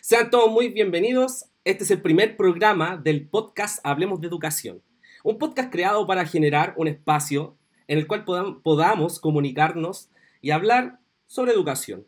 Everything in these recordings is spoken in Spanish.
Sean todos muy bienvenidos. Este es el primer programa del podcast Hablemos de Educación. Un podcast creado para generar un espacio en el cual podamos comunicarnos y hablar sobre educación.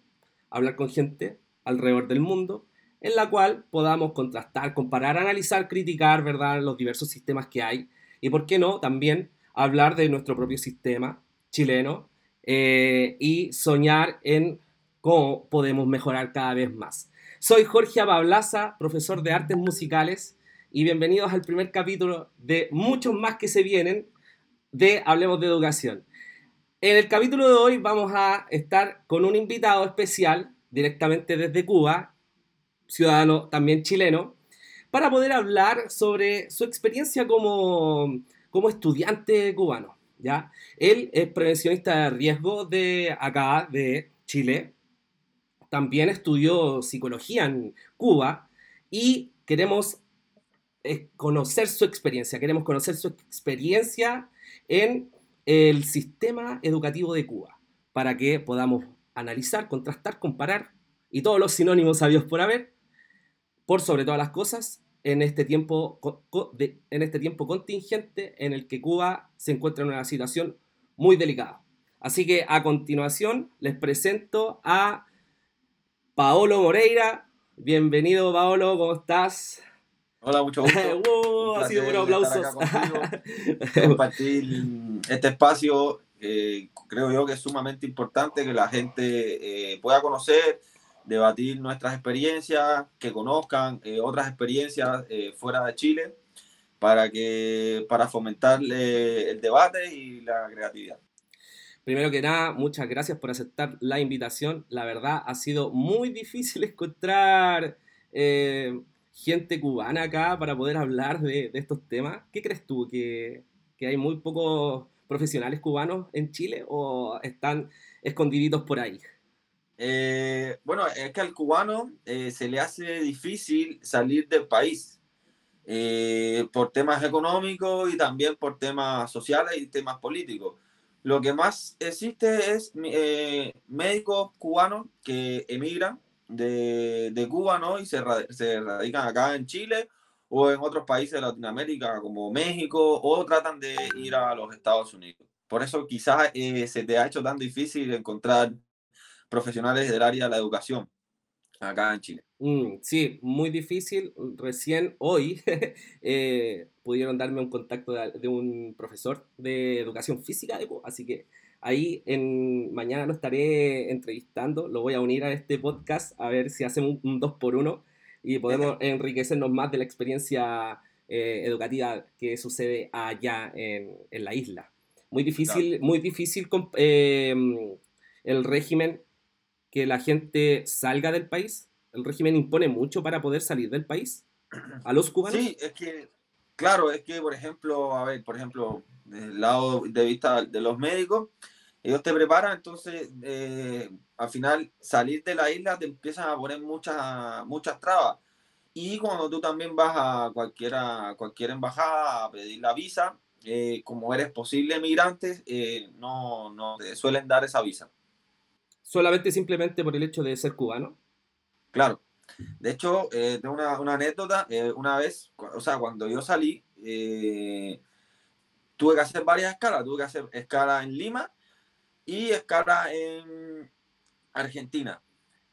Hablar con gente alrededor del mundo, en la cual podamos contrastar, comparar, analizar, criticar, ¿verdad?, los diversos sistemas que hay. Y por qué no, también hablar de nuestro propio sistema chileno eh, y soñar en cómo podemos mejorar cada vez más. Soy Jorge Abablaza, profesor de artes musicales, y bienvenidos al primer capítulo de muchos más que se vienen de Hablemos de Educación. En el capítulo de hoy vamos a estar con un invitado especial directamente desde Cuba, ciudadano también chileno, para poder hablar sobre su experiencia como, como estudiante cubano. ¿ya? Él es prevencionista de riesgo de acá, de Chile, también estudió psicología en Cuba y queremos eh, conocer su experiencia, queremos conocer su experiencia en el sistema educativo de Cuba, para que podamos analizar, contrastar, comparar y todos los sinónimos sabios por haber, por sobre todas las cosas, en este tiempo, en este tiempo contingente en el que Cuba se encuentra en una situación muy delicada. Así que a continuación les presento a Paolo Moreira. Bienvenido, Paolo, ¿cómo estás? Hola, mucho gusto. wow, ha sido un aplauso. Compartir este espacio, creo yo que es sumamente importante que la gente eh, pueda conocer, debatir nuestras experiencias, que conozcan eh, otras experiencias eh, fuera de Chile, para, que, para fomentar el debate y la creatividad. Primero que nada, muchas gracias por aceptar la invitación. La verdad, ha sido muy difícil encontrar eh, gente cubana acá para poder hablar de, estos temas. ¿Qué crees tú? ¿Que, hay muy pocos profesionales cubanos en Chile o están escondiditos por ahí? Eh, bueno, es que al cubano eh, se le hace difícil salir del país por temas económicos y también por temas sociales y temas políticos. Lo que más existe es eh, médicos cubanos que emigran de, de Cuba ¿no? y se, se, radican acá en Chile o en otros países de Latinoamérica como México o tratan de ir a los Estados Unidos. Por eso quizás eh, se te ha hecho tan difícil encontrar profesionales del área de la educación acá en Chile. Mm, sí, muy difícil. Recién hoy eh, pudieron darme un contacto de, un profesor de educación física de así que ahí en, mañana lo estaré entrevistando, lo voy a unir a este podcast a ver si hacemos un, dos por uno y podemos enriquecernos más de la experiencia eh, educativa que sucede allá en, la isla. Muy difícil, muy difícil eh, el régimen que la gente salga del país? ¿El régimen impone mucho para poder salir del país a los cubanos? Sí, es que, claro, es que, por ejemplo, a ver, por ejemplo, del lado de vista de los médicos, ellos te preparan, entonces, eh, al final, salir de la isla te empiezan a poner muchas, muchas trabas. Y cuando tú también vas a cualquiera, cualquier embajada a pedir la visa, eh, como eres posible migrante, eh, no, no te suelen dar esa visa solamente simplemente por el hecho de ser cubano. Claro. De hecho, eh, tengo una, anécdota. Eh, una vez, o sea, cuando yo salí, eh, tuve que hacer varias escalas. Tuve que hacer escala en Lima y escala en Argentina.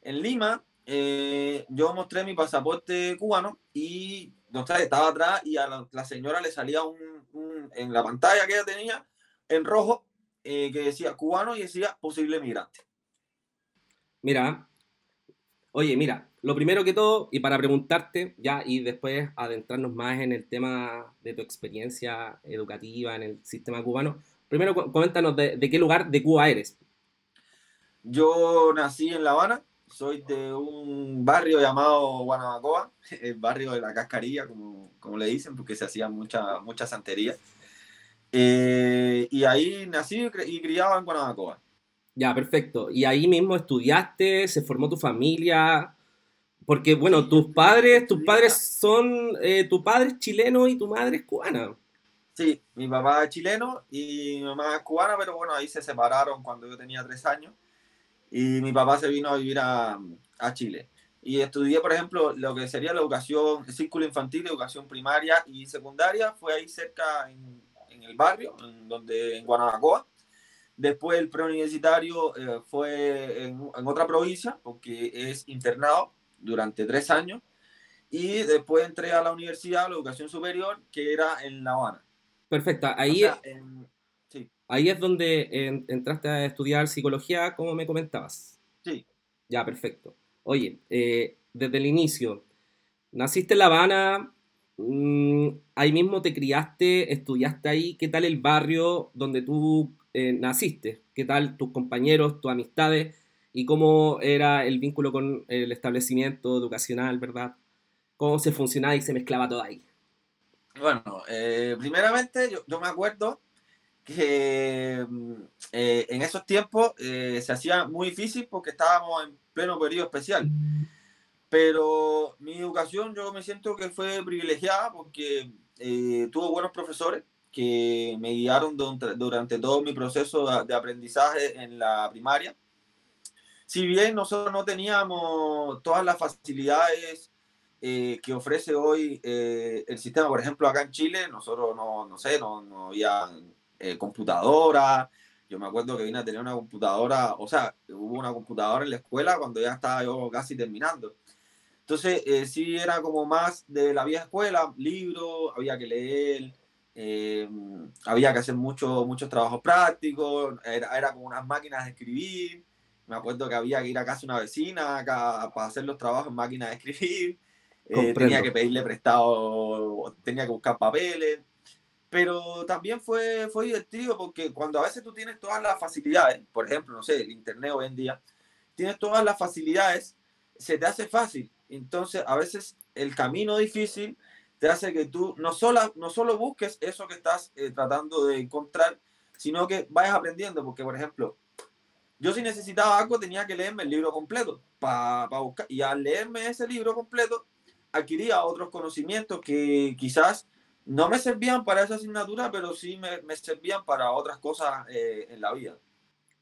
En Lima, yo mostré mi pasaporte cubano y no estaba atrás y a la, señora le salía en la pantalla que ella tenía en rojo que decía cubano y decía posible migrante. Mira, oye, mira, lo primero que todo, y para preguntarte ya, y después adentrarnos más en el tema de tu experiencia educativa en el sistema cubano, primero coméntanos de, qué lugar de Cuba eres. Yo nací en La Habana, soy de un barrio llamado Guanabacoa, el barrio de la cascarilla, como, como le dicen, porque se hacía mucha, mucha santería. Eh, y ahí nací y criado en Guanabacoa. Ya, perfecto. Y ahí mismo estudiaste, se formó tu familia, porque bueno, tus padres, tus padres son, eh, tu padre es chileno y tu madre es cubana. Sí, mi papá es chileno y mi mamá es cubana, pero bueno, ahí se separaron cuando yo tenía tres años y mi papá se vino a vivir a, a Chile. y estudié, por ejemplo, lo que sería la educación, el círculo infantil, educación primaria y secundaria, fue ahí cerca en, en el barrio, en, donde, en Guanabacoa. Después el preuniversitario eh, fue en, en, otra provincia, porque es internado durante tres años. Y después entré a la universidad, a la educación superior, que era en La Habana. Perfecto, ahí, o sea, en, sí. ahí es donde entraste a estudiar psicología, como me comentabas. Sí. Ya, perfecto. Oye, eh, desde el inicio, naciste en La Habana, mmm, ahí mismo te criaste, estudiaste ahí, ¿qué tal el barrio donde tú eh, naciste? ¿Qué tal tus compañeros, tus amistades? ¿Y cómo era el vínculo con el establecimiento educacional, verdad? ¿Cómo se funcionaba y se mezclaba todo ahí? Bueno, eh, primeramente yo, yo, me acuerdo que eh, en esos tiempos eh, se hacía muy difícil porque estábamos en pleno periodo especial. Pero mi educación yo me siento que fue privilegiada porque eh, tuvo buenos profesores que me guiaron durante, todo mi proceso de, aprendizaje en la primaria. Si bien nosotros no teníamos todas las facilidades eh, que ofrece hoy eh, el sistema, por ejemplo, acá en Chile, nosotros no, no sé, no, no había eh, computadora. Yo me acuerdo que vine a tener una computadora, o sea, hubo una computadora en la escuela cuando ya estaba yo casi terminando. Entonces, eh, sí era como más de la vieja escuela, libros, había que leer, había que hacer mucho, muchos trabajos prácticos, era, era como unas máquinas de escribir. Me acuerdo que había que ir a casa una vecina acá, para hacer los trabajos en máquinas de escribir. Eh, tenía que pedirle prestado, tenía que buscar papeles pero también fue, fue divertido porque cuando a veces tú tienes todas las facilidades, por ejemplo, no sé, el internet hoy en día, tienes todas las facilidades, se te hace fácil. Entonces, a veces el camino difícil te hace que tú no solo, no solo busques eso que estás eh, tratando de encontrar, sino que vayas aprendiendo, porque, por ejemplo, yo si necesitaba algo tenía que leerme el libro completo para pa buscar, y al leerme ese libro completo, adquiría otros conocimientos que quizás no me servían para esa asignatura, pero sí me, servían para otras cosas eh, en la vida.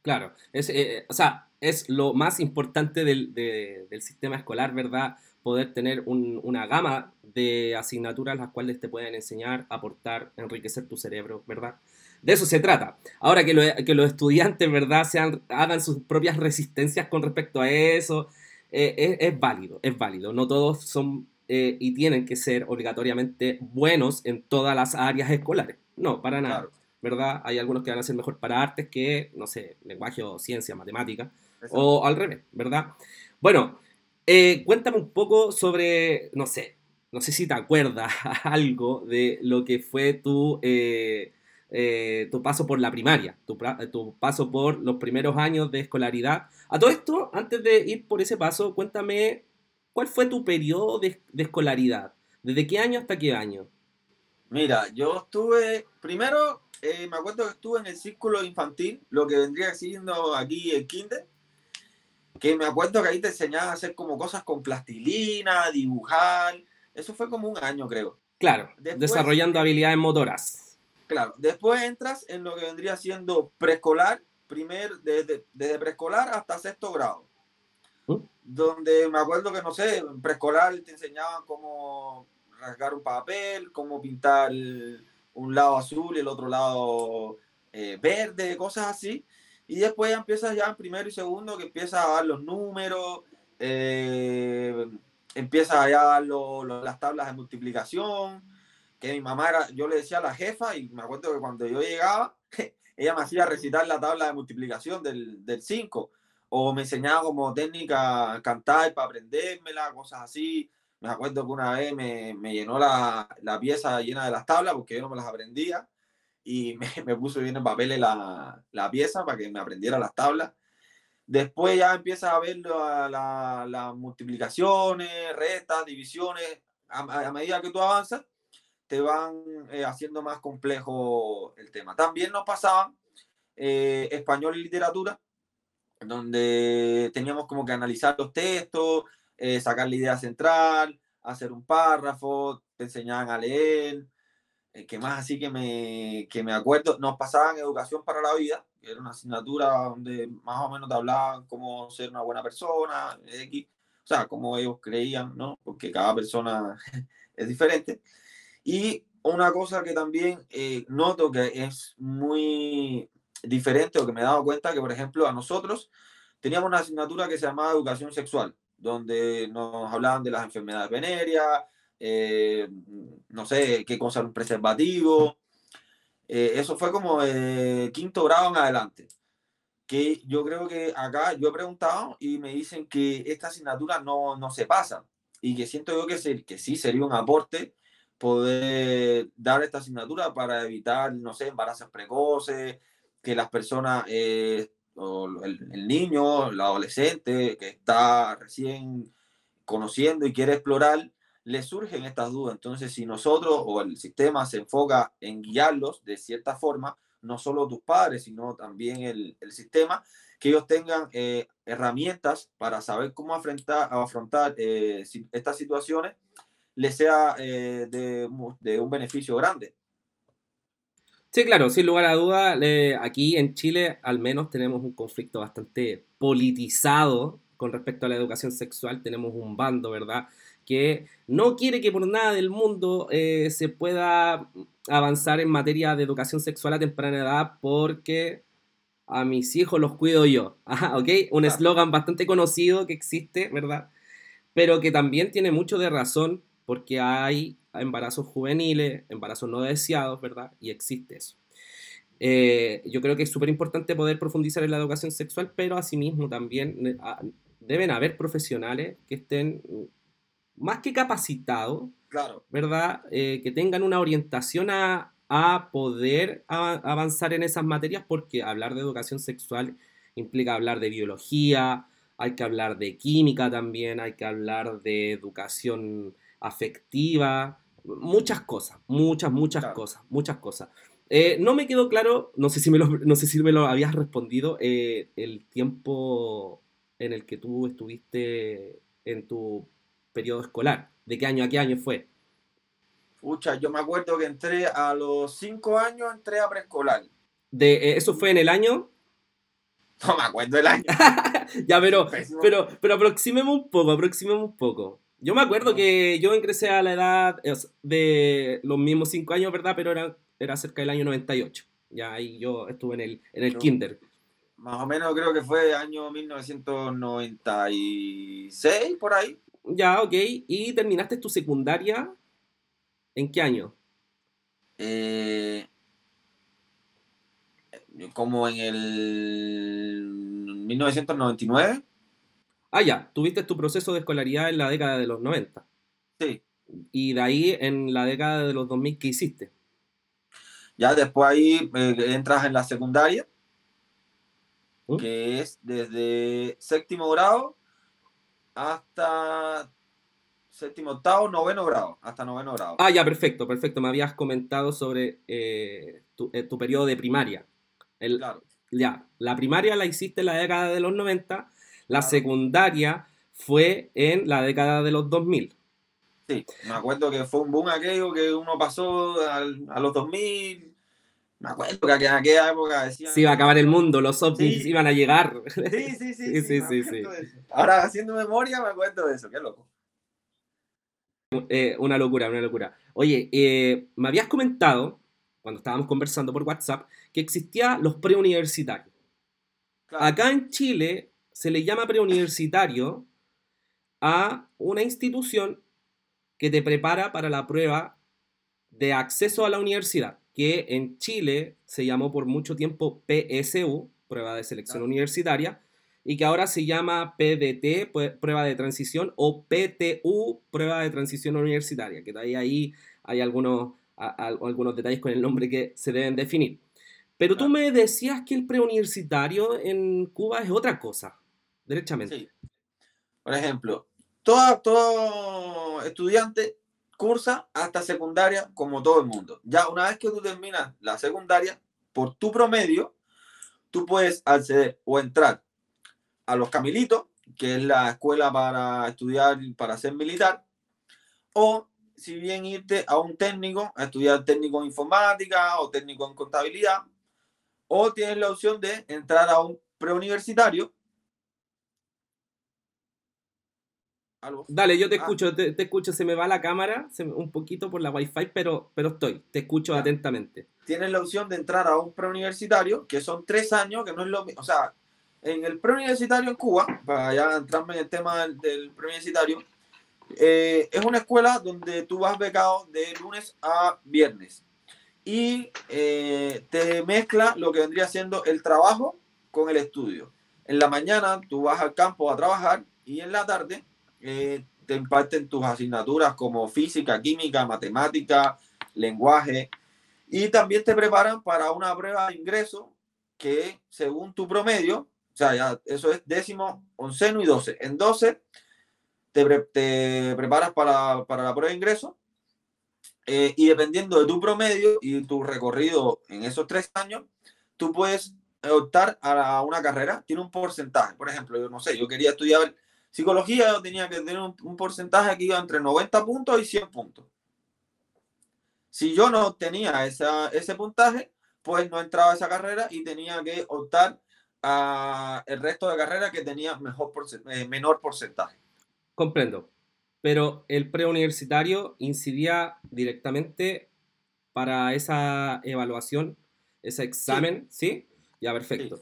Claro, es, eh, o sea, es lo más importante del, de, del sistema escolar, ¿verdad? Poder tener un, una gama de asignaturas las cuales te pueden enseñar, aportar, enriquecer tu cerebro, ¿verdad? De eso se trata. Ahora que, lo, que los estudiantes, ¿verdad?, sean, hagan sus propias resistencias con respecto a eso, eh, es, es válido, es válido. No todos son eh, y tienen que ser obligatoriamente buenos en todas las áreas escolares. No, para nada. Claro. ¿Verdad? Hay algunos que van a ser mejor para artes que, no sé, lenguaje o ciencia, matemática, Exacto. o al revés, ¿verdad? Bueno, eh, cuéntame un poco sobre, no sé, no sé si te acuerdas algo de lo que fue tu, eh, eh, tu paso por la primaria, tu, tu, paso por los primeros años de escolaridad. A todo esto, antes de ir por ese paso, cuéntame ¿Cuál fue tu periodo de, de, escolaridad? ¿Desde qué año hasta qué año? Mira, yo estuve, primero, eh, me acuerdo que estuve en el círculo infantil, lo que vendría siendo aquí el kinder, que me acuerdo que ahí te enseñaban a hacer como cosas con plastilina, dibujar, eso fue como un año creo. Claro, después, desarrollando habilidades motoras. Claro, después entras en lo que vendría siendo preescolar, primer, desde, desde preescolar hasta sexto grado donde me acuerdo que, no sé, en preescolar te enseñaban cómo rasgar un papel, cómo pintar un lado azul y el otro lado eh, verde, cosas así. Y después ya empiezas ya en primero y segundo, que empiezas a dar los números, eh, empiezas a dar lo, lo, las tablas de multiplicación, que mi mamá era, yo le decía a la jefa, y me acuerdo que cuando yo llegaba, ella me hacía recitar la tabla de multiplicación del 5 o me enseñaba como técnica cantar para aprendérmela, cosas así. Me acuerdo que una vez me, me llenó la, la, pieza llena de las tablas porque yo no me las aprendía y me, me puso bien en papel la, la, pieza para que me aprendiera las tablas. Después ya empiezas a ver las la, la multiplicaciones, restas, divisiones. A, a, medida que tú avanzas, te van eh, haciendo más complejo el tema. También nos pasaban eh, español y literatura donde teníamos como que analizar los textos, eh, sacar la idea central, hacer un párrafo, te enseñaban a leer, eh, que más así que me, que me acuerdo, nos pasaban educación para la vida, que era una asignatura donde más o menos te hablaban cómo ser una buena persona, X. O sea, como ellos creían, ¿no? Porque cada persona es diferente. Y una cosa que también eh, noto que es muy diferente o que me he dado cuenta que, por ejemplo, a nosotros teníamos una asignatura que se llamaba educación sexual, donde nos hablaban de las enfermedades venéreas, eh, no sé, qué cosa un preservativo. Eh, eso fue como quinto grado en adelante. Que yo creo que acá yo he preguntado y me dicen que esta asignatura no, no se pasa y que siento yo que, que sí sería un aporte poder dar esta asignatura para evitar, no sé, embarazos precoces, que las personas, eh, el, niño, el adolescente que está recién conociendo y quiere explorar, le surgen estas dudas. Entonces, si nosotros o el sistema se enfoca en guiarlos de cierta forma, no solo tus padres, sino también el, el sistema, que ellos tengan eh, herramientas para saber cómo afrontar, afrontar eh, estas situaciones le sea eh, de, un beneficio grande. Sí, claro, sin lugar a duda, aquí en Chile al menos tenemos un conflicto bastante politizado con respecto a la educación sexual, tenemos un bando, ¿verdad? Que no quiere que por nada del mundo eh, se pueda avanzar en materia de educación sexual a temprana edad porque a mis hijos los cuido yo. ¿ok? Un eslogan bastante conocido que existe, ¿verdad? Pero que también tiene mucho de razón porque hay embarazos juveniles, embarazos no deseados, ¿verdad? Y existe eso. Eh, yo creo que es súper importante poder profundizar en la educación sexual, pero asimismo también eh, deben haber profesionales que estén más que capacitados, claro. ¿verdad? Eh, que tengan una orientación a, a poder avanzar en esas materias, porque hablar de educación sexual implica hablar de biología, hay que hablar de química también, hay que hablar de educación afectiva, muchas cosas, muchas, muchas cosas, muchas cosas. Eh, no me quedó claro, no sé si me lo, no sé si me lo habías respondido, eh, el tiempo en el que tú estuviste en tu periodo escolar. ¿De qué año a qué año fue? Pucha, yo me acuerdo que entré a los cinco años, entré a preescolar. De, eh, ¿Eso fue en el año? No me acuerdo el año. ya, pero, pero, pero aproximemos un poco, aproximemos un poco. Yo me acuerdo que yo ingresé a la edad de los mismos cinco años, ¿verdad? Pero era, era cerca del año 98. Ya ahí yo estuve en el, en el kinder. Más o menos creo que fue año 1996, por ahí. Ya, ok. ¿Y terminaste tu secundaria en qué año? Eh, como en el 1999. Ah, ya, tuviste tu proceso de escolaridad en la década de los 90. Sí. Y de ahí, en la década de los 2000, ¿qué hiciste? Ya después ahí eh, entras en la secundaria, ¿Mm? que es desde séptimo grado hasta séptimo, octavo, noveno grado, hasta noveno grado. Ah, ya, perfecto, perfecto. Me habías comentado sobre eh, tu, eh, tu, periodo de primaria. El, claro. Ya, la primaria la hiciste en la década de los 90 la secundaria fue en la década de los 2000. Sí, me acuerdo que fue un boom aquello que uno pasó a los 2000. Me acuerdo que en aquella época decían... Sí, iba a acabar el mundo, los ovnis iban a llegar. Sí, sí, sí. sí, sí, sí, Ahora, haciendo memoria, me acuerdo de eso, qué loco. Eh, una locura, una locura. Oye, eh, me habías comentado, cuando estábamos conversando por WhatsApp, que existían los preuniversitarios. Acá en Chile se le llama preuniversitario a una institución que te prepara para la prueba de acceso a la universidad, que en Chile se llamó por mucho tiempo PSU, prueba de selección universitaria, y que ahora se llama PDT, prueba de transición, o PTU, prueba de transición universitaria, que ahí, ahí hay algunos, algunos detalles con el nombre que se deben definir. Pero tú me decías que el preuniversitario en Cuba es otra cosa derechamente. Por ejemplo, todo, todo estudiante cursa hasta secundaria como todo el mundo. Ya una vez que tú terminas la secundaria, por tu promedio, tú puedes acceder o entrar a los Camilitos, que es la escuela para estudiar, para ser militar, o si bien irte a un técnico, a estudiar técnico en informática o técnico en contabilidad, o tienes la opción de entrar a un preuniversitario, Dale, yo te ah. escucho, te, escucho, se me va la cámara un poquito por la wifi, pero, pero estoy, te escucho atentamente. Tienes la opción de entrar a un preuniversitario, que son tres años, que no es lo mismo, o sea, en el preuniversitario en Cuba, para ya entrarme en el tema del, preuniversitario, eh, es una escuela donde tú vas becado de lunes a viernes y eh, te mezcla lo que vendría siendo el trabajo con el estudio. En la mañana tú vas al campo a trabajar y en la tarde eh, te imparten tus asignaturas como física, química, matemática, lenguaje y también te preparan para una prueba de ingreso que según tu promedio, o sea, ya eso es décimo, onceno y doce. En doce te, te preparas para, para, la prueba de ingreso eh, y dependiendo de tu promedio y tu recorrido en esos tres años, tú puedes optar a una carrera, tiene un porcentaje. Por ejemplo, yo no sé, yo quería estudiar psicología, yo tenía que tener un, porcentaje que iba entre 90 puntos y 100 puntos. Si yo no tenía esa, ese puntaje, pues no entraba a esa carrera y tenía que optar a el resto de carreras que tenía mejor eh, menor porcentaje. Comprendo. Pero el preuniversitario incidía directamente para esa evaluación, ese examen, ¿sí? Ya, perfecto.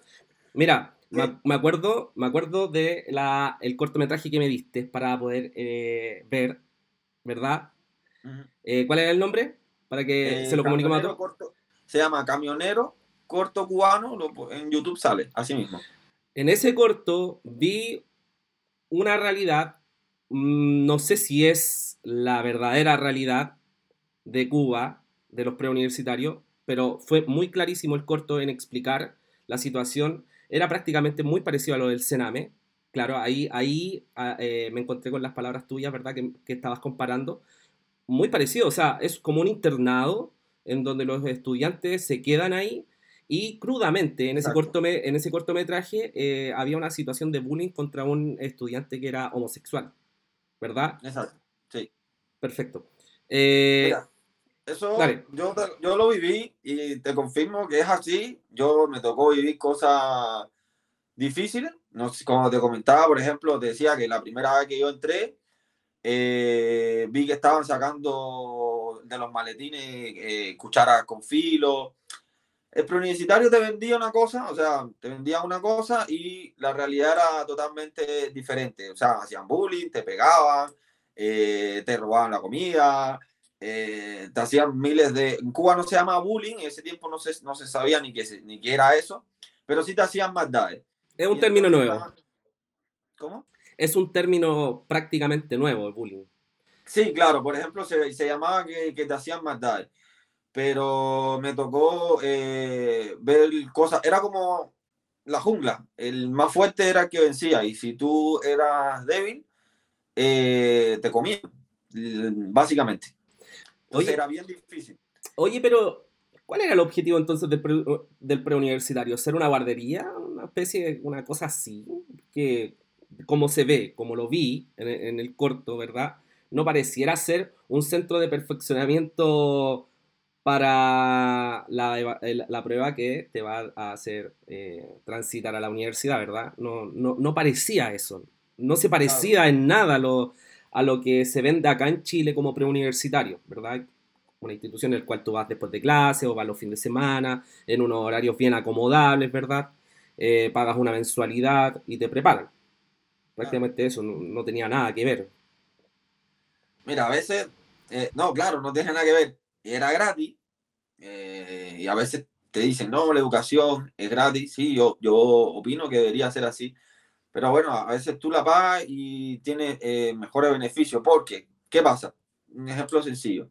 Mira, me, acuerdo, me acuerdo de la, el cortometraje que me diste para poder eh, ver, ¿verdad? Eh, ¿Cuál era el nombre? Para que se lo comuniquemos a todos. se llama Camionero Corto Cubano, en YouTube sale, así mismo. En ese corto vi una realidad, mm, no sé si es la verdadera realidad de Cuba, de los preuniversitarios, pero fue muy clarísimo el corto en explicar la situación era prácticamente muy parecido a lo del Sename. Claro, ahí, ahí ah, eh, me encontré con las palabras tuyas, ¿verdad? Que, estabas comparando. Muy parecido, o sea, es como un internado en donde los estudiantes se quedan ahí y crudamente en ese, corto en ese cortometraje eh, había una situación de bullying contra un estudiante que era homosexual, ¿verdad? Exacto, sí. Perfecto. Eh, eso yo, yo lo viví y te confirmo que es así. Yo me tocó vivir cosas difíciles. No como te comentaba, por ejemplo, te decía que la primera vez que yo entré, eh, vi que estaban sacando de los maletines eh, cucharas con filo. El preuniversitario te vendía una cosa, o sea, te vendía una cosa y la realidad era totalmente diferente. O sea, hacían bullying, te pegaban, eh, te robaban la comida, eh, te hacían miles de... En Cuba no se llama bullying, en ese tiempo no se, no se sabía ni qué, ni qué era eso, pero sí te hacían maldades. Es un término nuevo. ¿Cómo? Es un término prácticamente nuevo, el bullying. Sí, claro, por ejemplo, se, se llamaba que, que, te hacían maldades, pero me tocó eh, ver cosas, era como la jungla, el más fuerte era el que vencía, y si tú eras débil, eh, te comían, básicamente. Entonces era bien difícil. Oye, pero ¿cuál era el objetivo entonces del, preuniversitario? ¿Ser una guardería? ¿Una especie de una cosa así? Que como se ve, como lo vi en, el corto, ¿verdad? No pareciera ser un centro de perfeccionamiento para la, prueba que te va a hacer eh, transitar a la universidad, ¿verdad? No, no, parecía eso. No se parecía en nada lo, a lo que se vende acá en Chile como preuniversitario, ¿verdad? Una institución en la cual tú vas después de clase o vas los fines de semana, en unos horarios bien acomodables, ¿verdad? Eh, pagas una mensualidad y te preparan. Prácticamente eso no, tenía nada que ver. Mira, a veces, eh, no, claro, no tiene nada que ver. Era gratis eh, y a veces te dicen, no, la educación es gratis. Sí, yo, yo opino que debería ser así pero bueno, a veces tú la pagas y tienes eh, mejores beneficios. Porque, ¿qué pasa? Un ejemplo sencillo.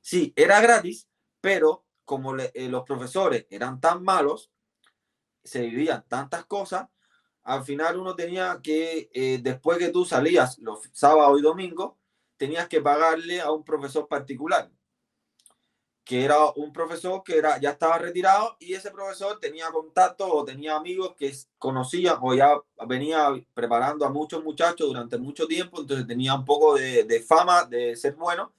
Sí, era gratis, pero como eh, los profesores eran tan malos, se vivían tantas cosas, al final uno tenía que, eh, después que tú salías los sábados y domingos, tenías que pagarle a un profesor particular que era un profesor que era, ya estaba retirado y ese profesor tenía contacto o tenía amigos que conocían o ya venía preparando a muchos muchachos durante mucho tiempo, entonces tenía un poco de, de fama de ser bueno.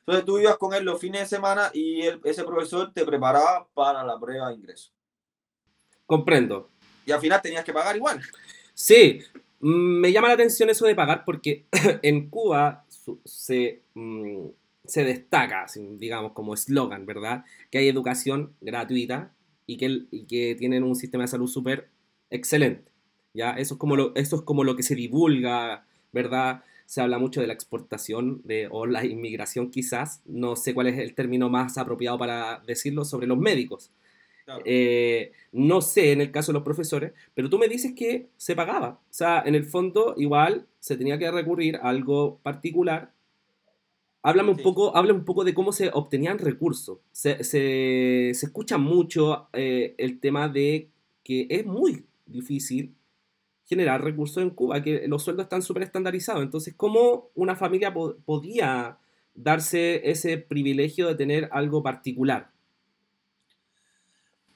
Entonces tú ibas con él los fines de semana y ese profesor te preparaba para la prueba de ingreso. Comprendo. Y al final tenías que pagar igual. Sí, me llama la atención eso de pagar porque en Cuba se, mm, se destaca, digamos, como eslogan, ¿verdad? Que hay educación gratuita y que, y que tienen un sistema de salud súper excelente. ¿ya? Eso, es como lo, eso es como lo que se divulga, ¿verdad? Se habla mucho de la exportación de, o la inmigración quizás, no sé cuál es el término más apropiado para decirlo, sobre los médicos. Eh, no sé en el caso de los profesores, pero tú me dices que se pagaba. O sea, en el fondo igual se tenía que recurrir a algo particular. Háblame un, poco, háblame un poco de cómo se obtenían recursos. Se, se, se escucha mucho eh, el tema de que es muy difícil generar recursos en Cuba, que los sueldos están súper estandarizados. Entonces, ¿cómo una familia podía darse ese privilegio de tener algo particular?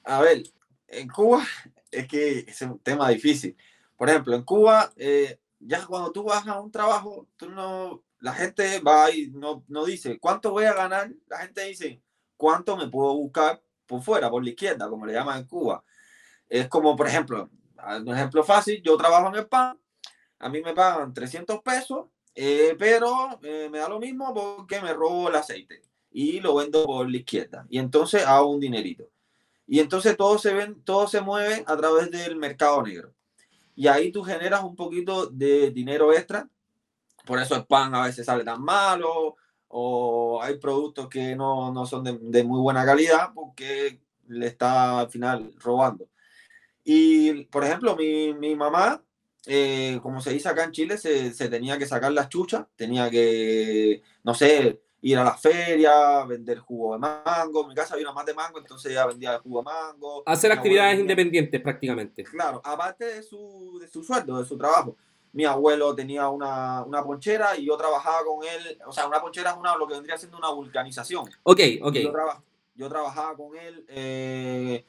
A ver, en Cuba es que es un tema difícil. Por ejemplo, en Cuba, eh, ya cuando tú vas a un trabajo, tú no, la gente va y no, no dice cuánto voy a ganar, la gente dice cuánto me puedo buscar por fuera, por la izquierda, como le llaman en Cuba. Es como, por ejemplo, un ejemplo fácil, yo trabajo en el pan, a mí me pagan 300 pesos, eh, pero eh, me da lo mismo porque me robo el aceite y lo vendo por la izquierda. Y entonces hago un dinerito. Y entonces todo se, ven, todo se mueve a través del mercado negro. Y ahí tú generas un poquito de dinero extra. Por eso el pan a veces sale tan malo o hay productos que no, no son de, de, muy buena calidad porque le está al final robando. Y, por ejemplo, mi, mi mamá, eh, como se dice acá en Chile, se, se, tenía que sacar las chuchas, tenía que, no sé, ir a la feria, vender jugo de mango. En mi casa había una más de mango, entonces ella vendía jugo de mango. Hacer actividades independientes prácticamente. Claro, aparte de su, de su sueldo, de su trabajo. Mi abuelo tenía una, una, ponchera y yo trabajaba con él. O sea, una ponchera es una, lo que vendría siendo una vulcanización. Ok, ok. Yo, yo, trabajaba con él. Eh,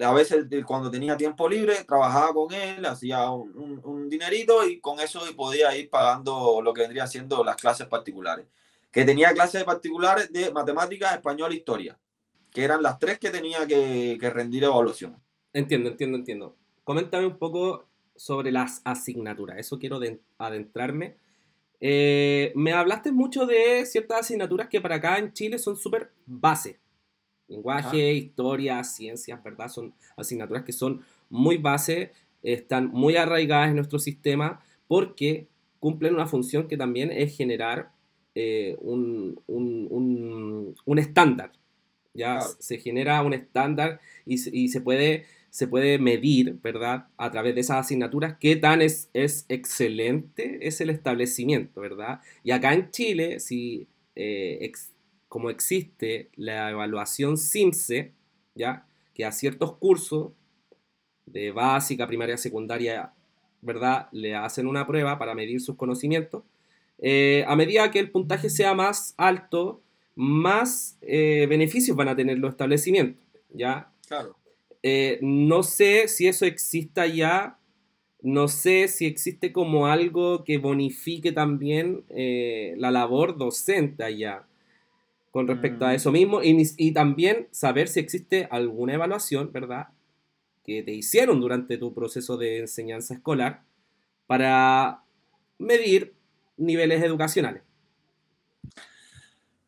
a veces cuando tenía tiempo libre, trabajaba con él, hacía un, un, dinerito y con eso podía ir pagando lo que vendría siendo las clases particulares. Que tenía clases particulares de matemáticas, español e historia, que eran las tres que tenía que, que rendir evaluación. Entiendo, entiendo, entiendo. Coméntame un poco sobre las asignaturas, eso quiero adentrarme. Eh, me hablaste mucho de ciertas asignaturas que para acá en Chile son súper base, Lenguaje, historia, ciencias, ¿verdad? Son asignaturas que son muy base, están muy arraigadas en nuestro sistema porque cumplen una función que también es generar eh, un, un, un, estándar. Ya se genera un estándar y, y, se, puede, se puede medir, ¿verdad? A través de esas asignaturas qué tan es, es excelente es el establecimiento, ¿verdad? Y acá en Chile, si eh, como existe la evaluación CIMSE, ¿ya? que a ciertos cursos de básica, primaria, secundaria, ¿verdad? Le hacen una prueba para medir sus conocimientos. Eh, a medida que el puntaje sea más alto, más eh, beneficios van a tener los establecimientos, ¿ya? Claro. Eh, no sé si eso exista ya, no sé si existe como algo que bonifique también la labor docente allá con respecto a mm. eso mismo y, también saber si existe alguna evaluación, ¿verdad? Que te hicieron durante tu proceso de enseñanza escolar para medir niveles educacionales.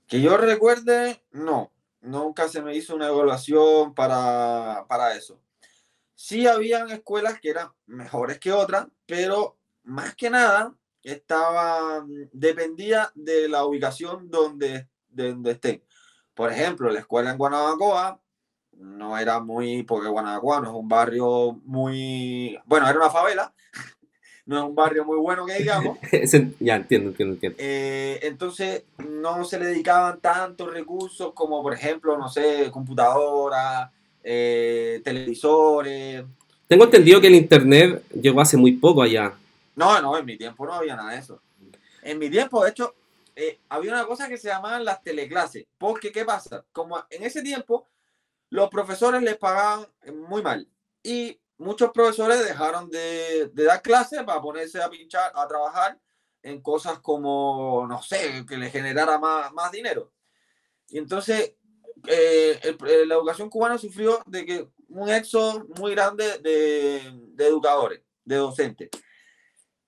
Que yo recuerde, no, nunca se me hizo una evaluación para, para eso. Sí habían escuelas que eran mejores que otras, pero más que nada estaba, dependía de la ubicación donde de donde estén. Por ejemplo, la escuela en Guanabacoa no era muy, porque Guanabacoa no es un barrio muy, bueno, era una favela, no es un barrio muy bueno que digamos. ya entiendo, entiendo, entiendo. Eh, entonces no se le dedicaban tantos recursos como, por ejemplo, no sé, computadoras, eh, televisores. Tengo entendido que el internet llegó hace muy poco allá. No, no, en mi tiempo no había nada de eso. En mi tiempo, de hecho, eh, había una cosa que se llamaban las teleclases. Porque, ¿qué pasa? Como en ese tiempo, los profesores les pagaban muy mal. Y muchos profesores dejaron de, dar clases para ponerse a pinchar, a trabajar en cosas como, no sé, que les generara más, más dinero. Y entonces, eh, la educación cubana sufrió de que un éxodo muy grande de, de educadores, de docentes.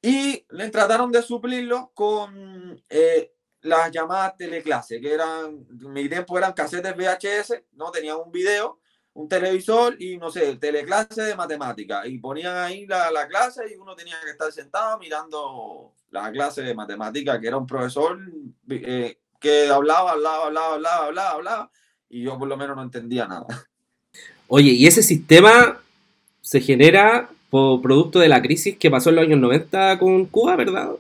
Y le trataron de suplirlo con eh, las llamadas teleclases, que eran, en mi tiempo eran casetes VHS, no tenían un video, un televisor y no sé, teleclase de matemática. Y ponían ahí la, la, clase y uno tenía que estar sentado mirando la clase de matemática, que era un profesor eh, que hablaba, hablaba, hablaba, hablaba, hablaba, hablaba, y yo por lo menos no entendía nada. Oye, y ese sistema se genera por producto de la crisis que pasó en los años 90 con Cuba, ¿verdad?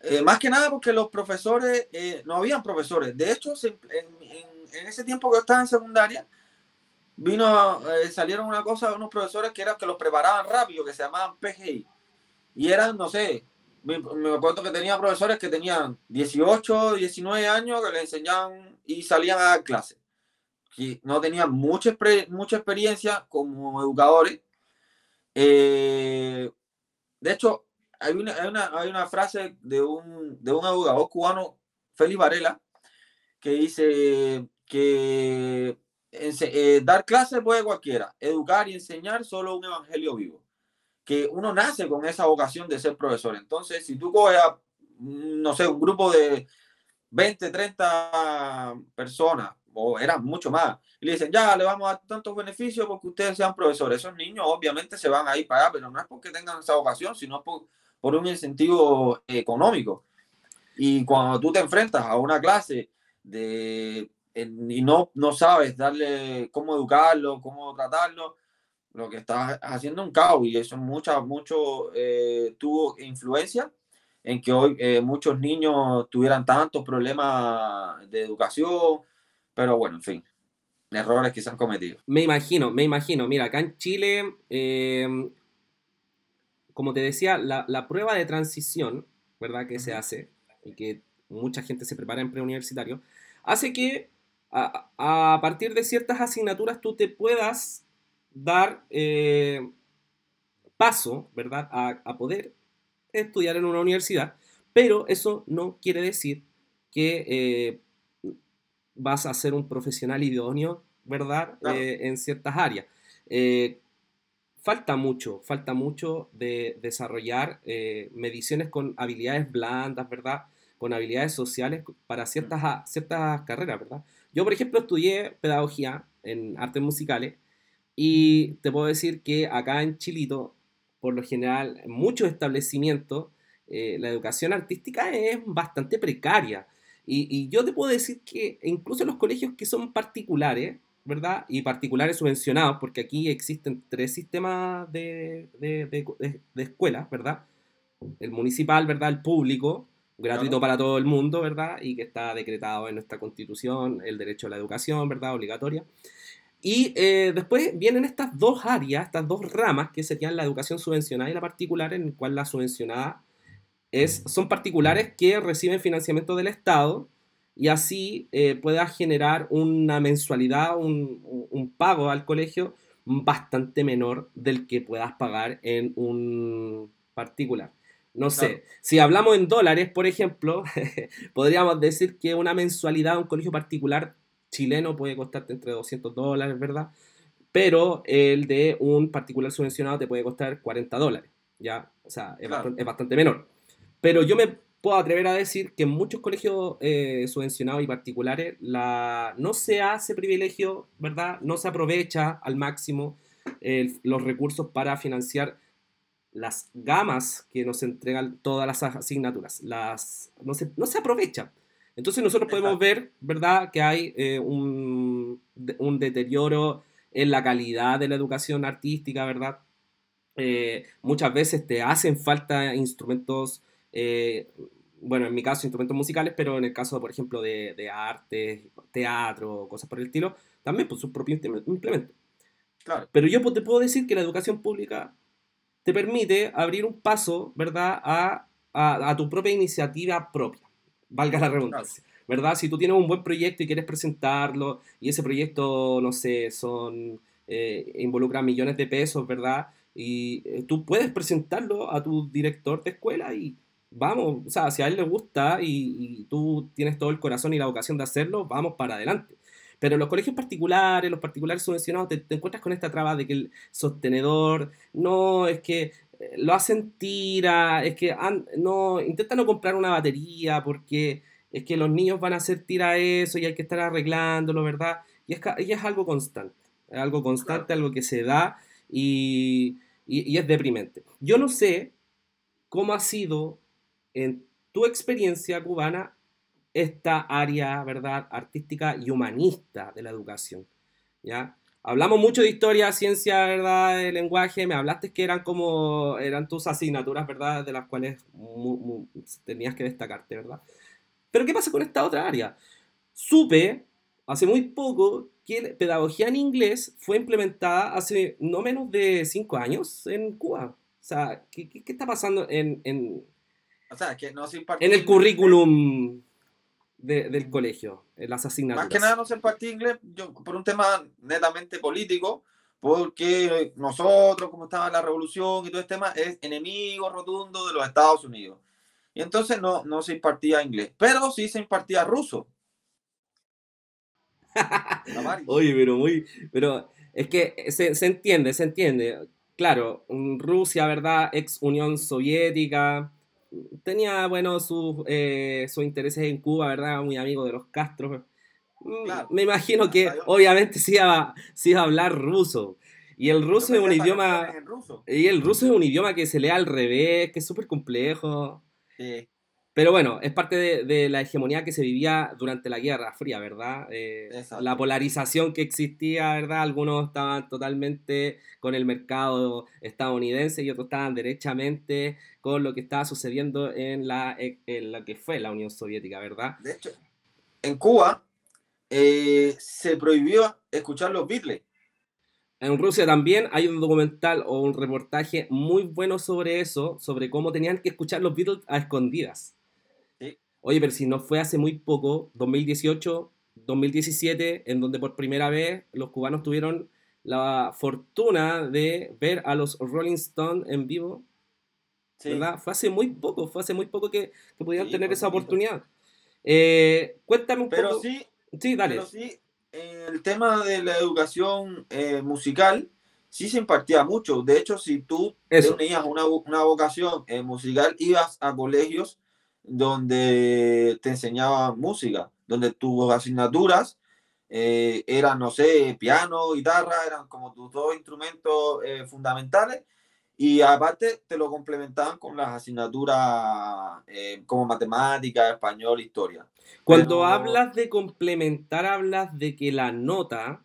Eh, más que nada porque los profesores, eh, no habían profesores. De hecho, en, en, ese tiempo que yo estaba en secundaria, vino, eh, salieron una cosa, unos profesores que eran que los preparaban rápido, que se llamaban PGI. Y eran, no sé, me, me acuerdo que tenía profesores que tenían 18, 19 años que le enseñaban y salían a dar clases. Que no tenían mucha, mucha experiencia como educadores eh, de hecho, hay una, hay una, hay una frase de un, de un abogado cubano, Félix Varela, que dice que eh, dar clases puede cualquiera, educar y enseñar solo un evangelio vivo. Que uno nace con esa vocación de ser profesor. Entonces, si tú coges no sé, un grupo de 20, 30 personas, o eran mucho más, y le dicen, ya, le vamos a dar tantos beneficios porque ustedes sean profesores. Esos niños obviamente se van a ir para allá, pero no es porque tengan esa vocación, sino por un incentivo económico. Y cuando tú te enfrentas a una clase de, y no, no sabes darle cómo educarlo, cómo tratarlo, lo que estás haciendo un caos y eso mucha, mucho eh, tuvo influencia en que hoy eh, muchos niños tuvieran tantos problemas de educación, pero bueno, en fin, errores que se han cometido. Me imagino, me imagino. Mira, acá en Chile, em, como te decía, la, prueba de transición, ¿verdad? Que se hace y que mucha gente se prepara en preuniversitario, hace que a, partir de ciertas asignaturas tú te puedas dar eh, paso, ¿verdad? A, a poder estudiar en una universidad, pero eso no quiere decir que eh, vas a ser un profesional idóneo, ¿verdad? Eh, en ciertas áreas. Eh, falta mucho, falta mucho de desarrollar mediciones con habilidades blandas, ¿verdad? Con habilidades sociales para ciertas, ciertas carreras, ¿verdad? Yo, por ejemplo, estudié pedagogía en artes musicales y te puedo decir que acá en Chilito, por lo general, en muchos establecimientos, la educación artística es bastante precaria. Y, yo te puedo decir que incluso los colegios que son particulares, ¿verdad? Y particulares subvencionados, porque aquí existen tres sistemas de, de, de, escuelas, ¿verdad? El municipal, ¿verdad? El público, gratuito para todo el mundo, ¿verdad? Y que está decretado en nuestra constitución, el derecho a la educación, ¿verdad? Obligatoria. Y eh, después vienen estas dos áreas, estas dos ramas, que serían la educación subvencionada y la particular, en la cual la subvencionada es, son particulares que reciben financiamiento del Estado y así eh, pueda generar una mensualidad, un, un, pago al colegio bastante menor del que puedas pagar en un particular. No sé, si hablamos en dólares, por ejemplo, podríamos decir que una mensualidad de un colegio particular chileno puede costarte entre 200 dólares, ¿verdad? Pero el de un particular subvencionado te puede costar 40 dólares, ¿ya? O sea, es, bastante, es bastante menor. Pero yo me puedo atrever a decir que en muchos colegios eh, subvencionados y particulares la, no se hace privilegio, ¿verdad? No se aprovecha al máximo los recursos para financiar las gamas que nos entregan todas las asignaturas. Las, no, se, no se aprovecha. Entonces nosotros podemos ver, ¿verdad?, que hay eh, un, un, deterioro en la calidad de la educación artística, ¿verdad? Eh, muchas veces te hacen falta instrumentos eh, bueno, en mi caso instrumentos musicales, pero en el caso, por ejemplo, de, de arte, teatro, cosas por el estilo, también por sus propios implementos. Claro. Pero yo te puedo decir que la educación pública te permite abrir un paso, ¿verdad?, a, a, tu propia iniciativa propia, valga la redundancia, ¿verdad? Si tú tienes un buen proyecto y quieres presentarlo, y ese proyecto, no sé, son, eh, involucra millones de pesos, ¿verdad? Y eh, tú puedes presentarlo a tu director de escuela y vamos, o sea, si a él le gusta y, tú tienes todo el corazón y la vocación de hacerlo, vamos para adelante. Pero los colegios particulares, los particulares subvencionados, te, encuentras con esta traba de que el sostenedor, no, es que lo hacen tira, es que no, intentan no comprar una batería porque es que los niños van a hacer tira eso y hay que estar arreglándolo, ¿verdad? Y es, y es algo constante, es algo constante, algo que se da y, y, es deprimente. Yo no sé cómo ha sido en tu experiencia cubana esta área, ¿verdad?, artística y humanista de la educación, ¿ya? Hablamos mucho de historia, ciencia, ¿verdad?, de lenguaje, me hablaste que eran como, eran tus asignaturas, ¿verdad?, de las cuales tenías que destacarte, ¿verdad? Pero ¿qué pasa con esta otra área? Supe hace muy poco que pedagogía en inglés fue implementada hace no menos de cinco años en Cuba. O sea, ¿qué, qué, está pasando en, en, o sea, que no en el currículum del colegio, las asignaturas? Más que nada no se impartía inglés yo, por un tema netamente político, porque nosotros, como estaba la revolución y todo este tema, es enemigo rotundo de los Estados Unidos. Y entonces no, no se impartía inglés, pero sí se impartía ruso. Oye, pero muy, pero es que se, se, entiende, se entiende. Claro, Rusia, ¿verdad? Ex Unión Soviética, tenía, bueno, sus, eh, intereses en Cuba, ¿verdad? Muy amigo de los Castro. Mm, me imagino que obviamente sí iba, sí iba a hablar ruso. Y el ruso es un idioma. Y el ruso es un idioma que se lee al revés, que es súper complejo. Pero bueno, es parte de, la hegemonía que se vivía durante la Guerra Fría, ¿verdad? Eh, la polarización que existía, ¿verdad? Algunos estaban totalmente con el mercado estadounidense y otros estaban derechamente con lo que estaba sucediendo en, la, en lo que fue la Unión Soviética, ¿verdad? De hecho, en Cuba eh, se prohibió escuchar los Beatles. En Rusia también hay un documental o un reportaje muy bueno sobre eso, sobre cómo tenían que escuchar los Beatles a escondidas. Oye, pero si no fue hace muy poco, 2018, 2017, en donde por primera vez los cubanos tuvieron la fortuna de ver a los Rolling Stones en vivo. ¿Verdad? Fue hace muy poco, fue hace muy poco que, que pudieron tener esa oportunidad. Eh, cuéntame un pero poco. Sí, sí, dale. Pero sí, el tema de la educación eh, musical sí se impartía mucho. De hecho, si tú tenías una, una vocación eh, musical, ibas a colegios donde te enseñaban música, donde tus asignaturas eh, eran, no sé, piano, guitarra, eran como tus dos instrumentos fundamentales. Y aparte te lo complementaban con las asignaturas como matemática, español, historia. Cuando hablas de complementar, hablas de que la nota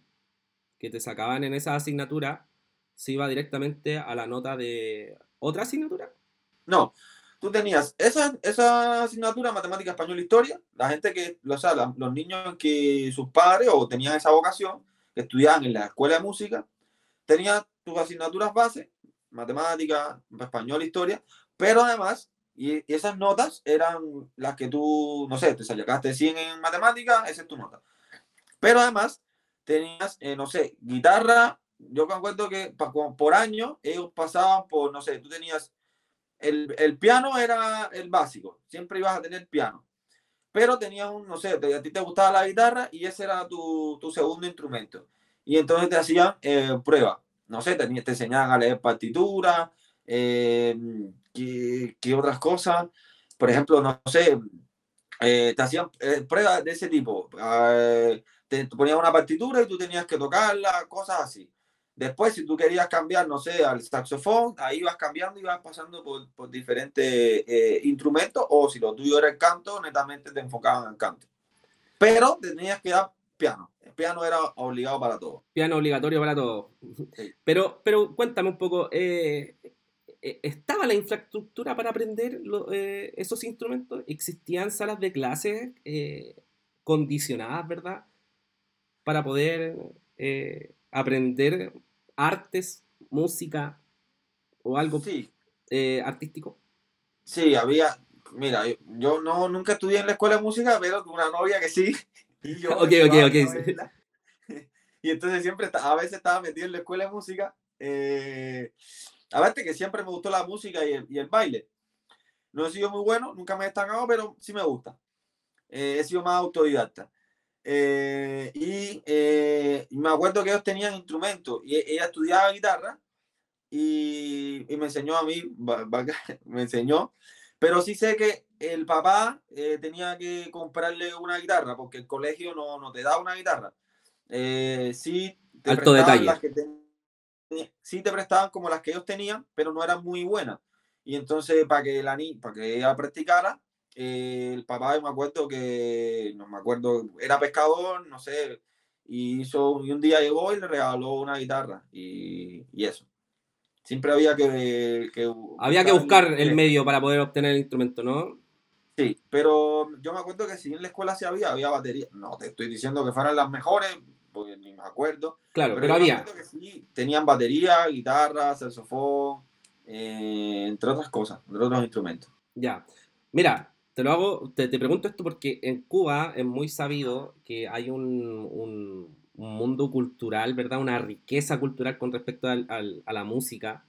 que te sacaban en esa asignatura se iba directamente a la nota de otra asignatura. No, tú tenías esa, esa asignatura, matemática, español, historia, la gente que, o sea, los niños que sus padres o tenían esa vocación, estudiaban en la escuela de música, tenían tus asignaturas base, matemática, español, historia, pero además y, esas notas eran las que tú, no sé, te sacaste 100 en matemáticas, esa es tu nota. Pero además tenías, eh, no sé, guitarra. Yo me acuerdo que por año ellos pasaban por, no sé, tú tenías, el, el piano era el básico, siempre ibas a tener piano. Pero tenías un, no sé, a ti te gustaba la guitarra y ese era tu, tu segundo instrumento. Y entonces te hacían eh, pruebas. No sé, te, te enseñaban a leer partitura, eh, ¿qué, otras cosas? Por ejemplo, no sé, eh, te hacían eh, pruebas de ese tipo. Eh, te, ponían una partitura y tú tenías que tocarla, cosas así. Después, si tú querías cambiar, no sé, al saxofón, ahí vas cambiando y vas pasando por, por diferentes instrumentos, o si lo tuyo era el canto, netamente te enfocaban al canto. Pero tenías que dar piano. El piano era obligado para todo. Piano obligatorio para todo. Pero, pero cuéntame un poco, eh, eh, ¿estaba la infraestructura para aprender eh, esos instrumentos? ¿Existían salas de clases eh, condicionadas, verdad? Para poder aprender artes, música o algo artístico. Sí, había, mira, yo no nunca estudié en la escuela de música, pero tuve una novia que sí. Y yo ok, ok, ok. Y entonces siempre, a veces estaba metido en la escuela de música. Eh, Aparte que siempre me gustó la música y el, baile. No he sido muy bueno, nunca me he destacado, pero sí me gusta. Eh, he sido más autodidacta. Eh, y, eh, y, me acuerdo que ellos tenían instrumentos y ella estudiaba guitarra, y, y me enseñó a mí, me enseñó, pero sí sé que el papá eh, tenía que comprarle una guitarra porque el colegio no, no te da una guitarra. Eh, sí, te Alto detalle. Las que sí te prestaban como las que ellos tenían, pero no eran muy buenas. Y entonces, para que, la, para que ella practicara, eh, el papá, me acuerdo que, no me acuerdo, era pescador, no sé, y, hizo, y un día llegó y le regaló una guitarra y, y eso. Siempre había que, que Había que buscar el medio para poder obtener el instrumento, ¿no? Sí, pero yo me acuerdo que si en la escuela sí había, había batería. No te estoy diciendo que fueran las mejores, porque ni me acuerdo. Claro, pero, había. Que sí, tenían batería, guitarra, saxofón, eh, entre otras cosas, entre otros instrumentos. Ya. Mira, te lo hago, te, pregunto esto porque en Cuba es muy sabido que hay un, mundo cultural, ¿verdad? Una riqueza cultural con respecto a la música.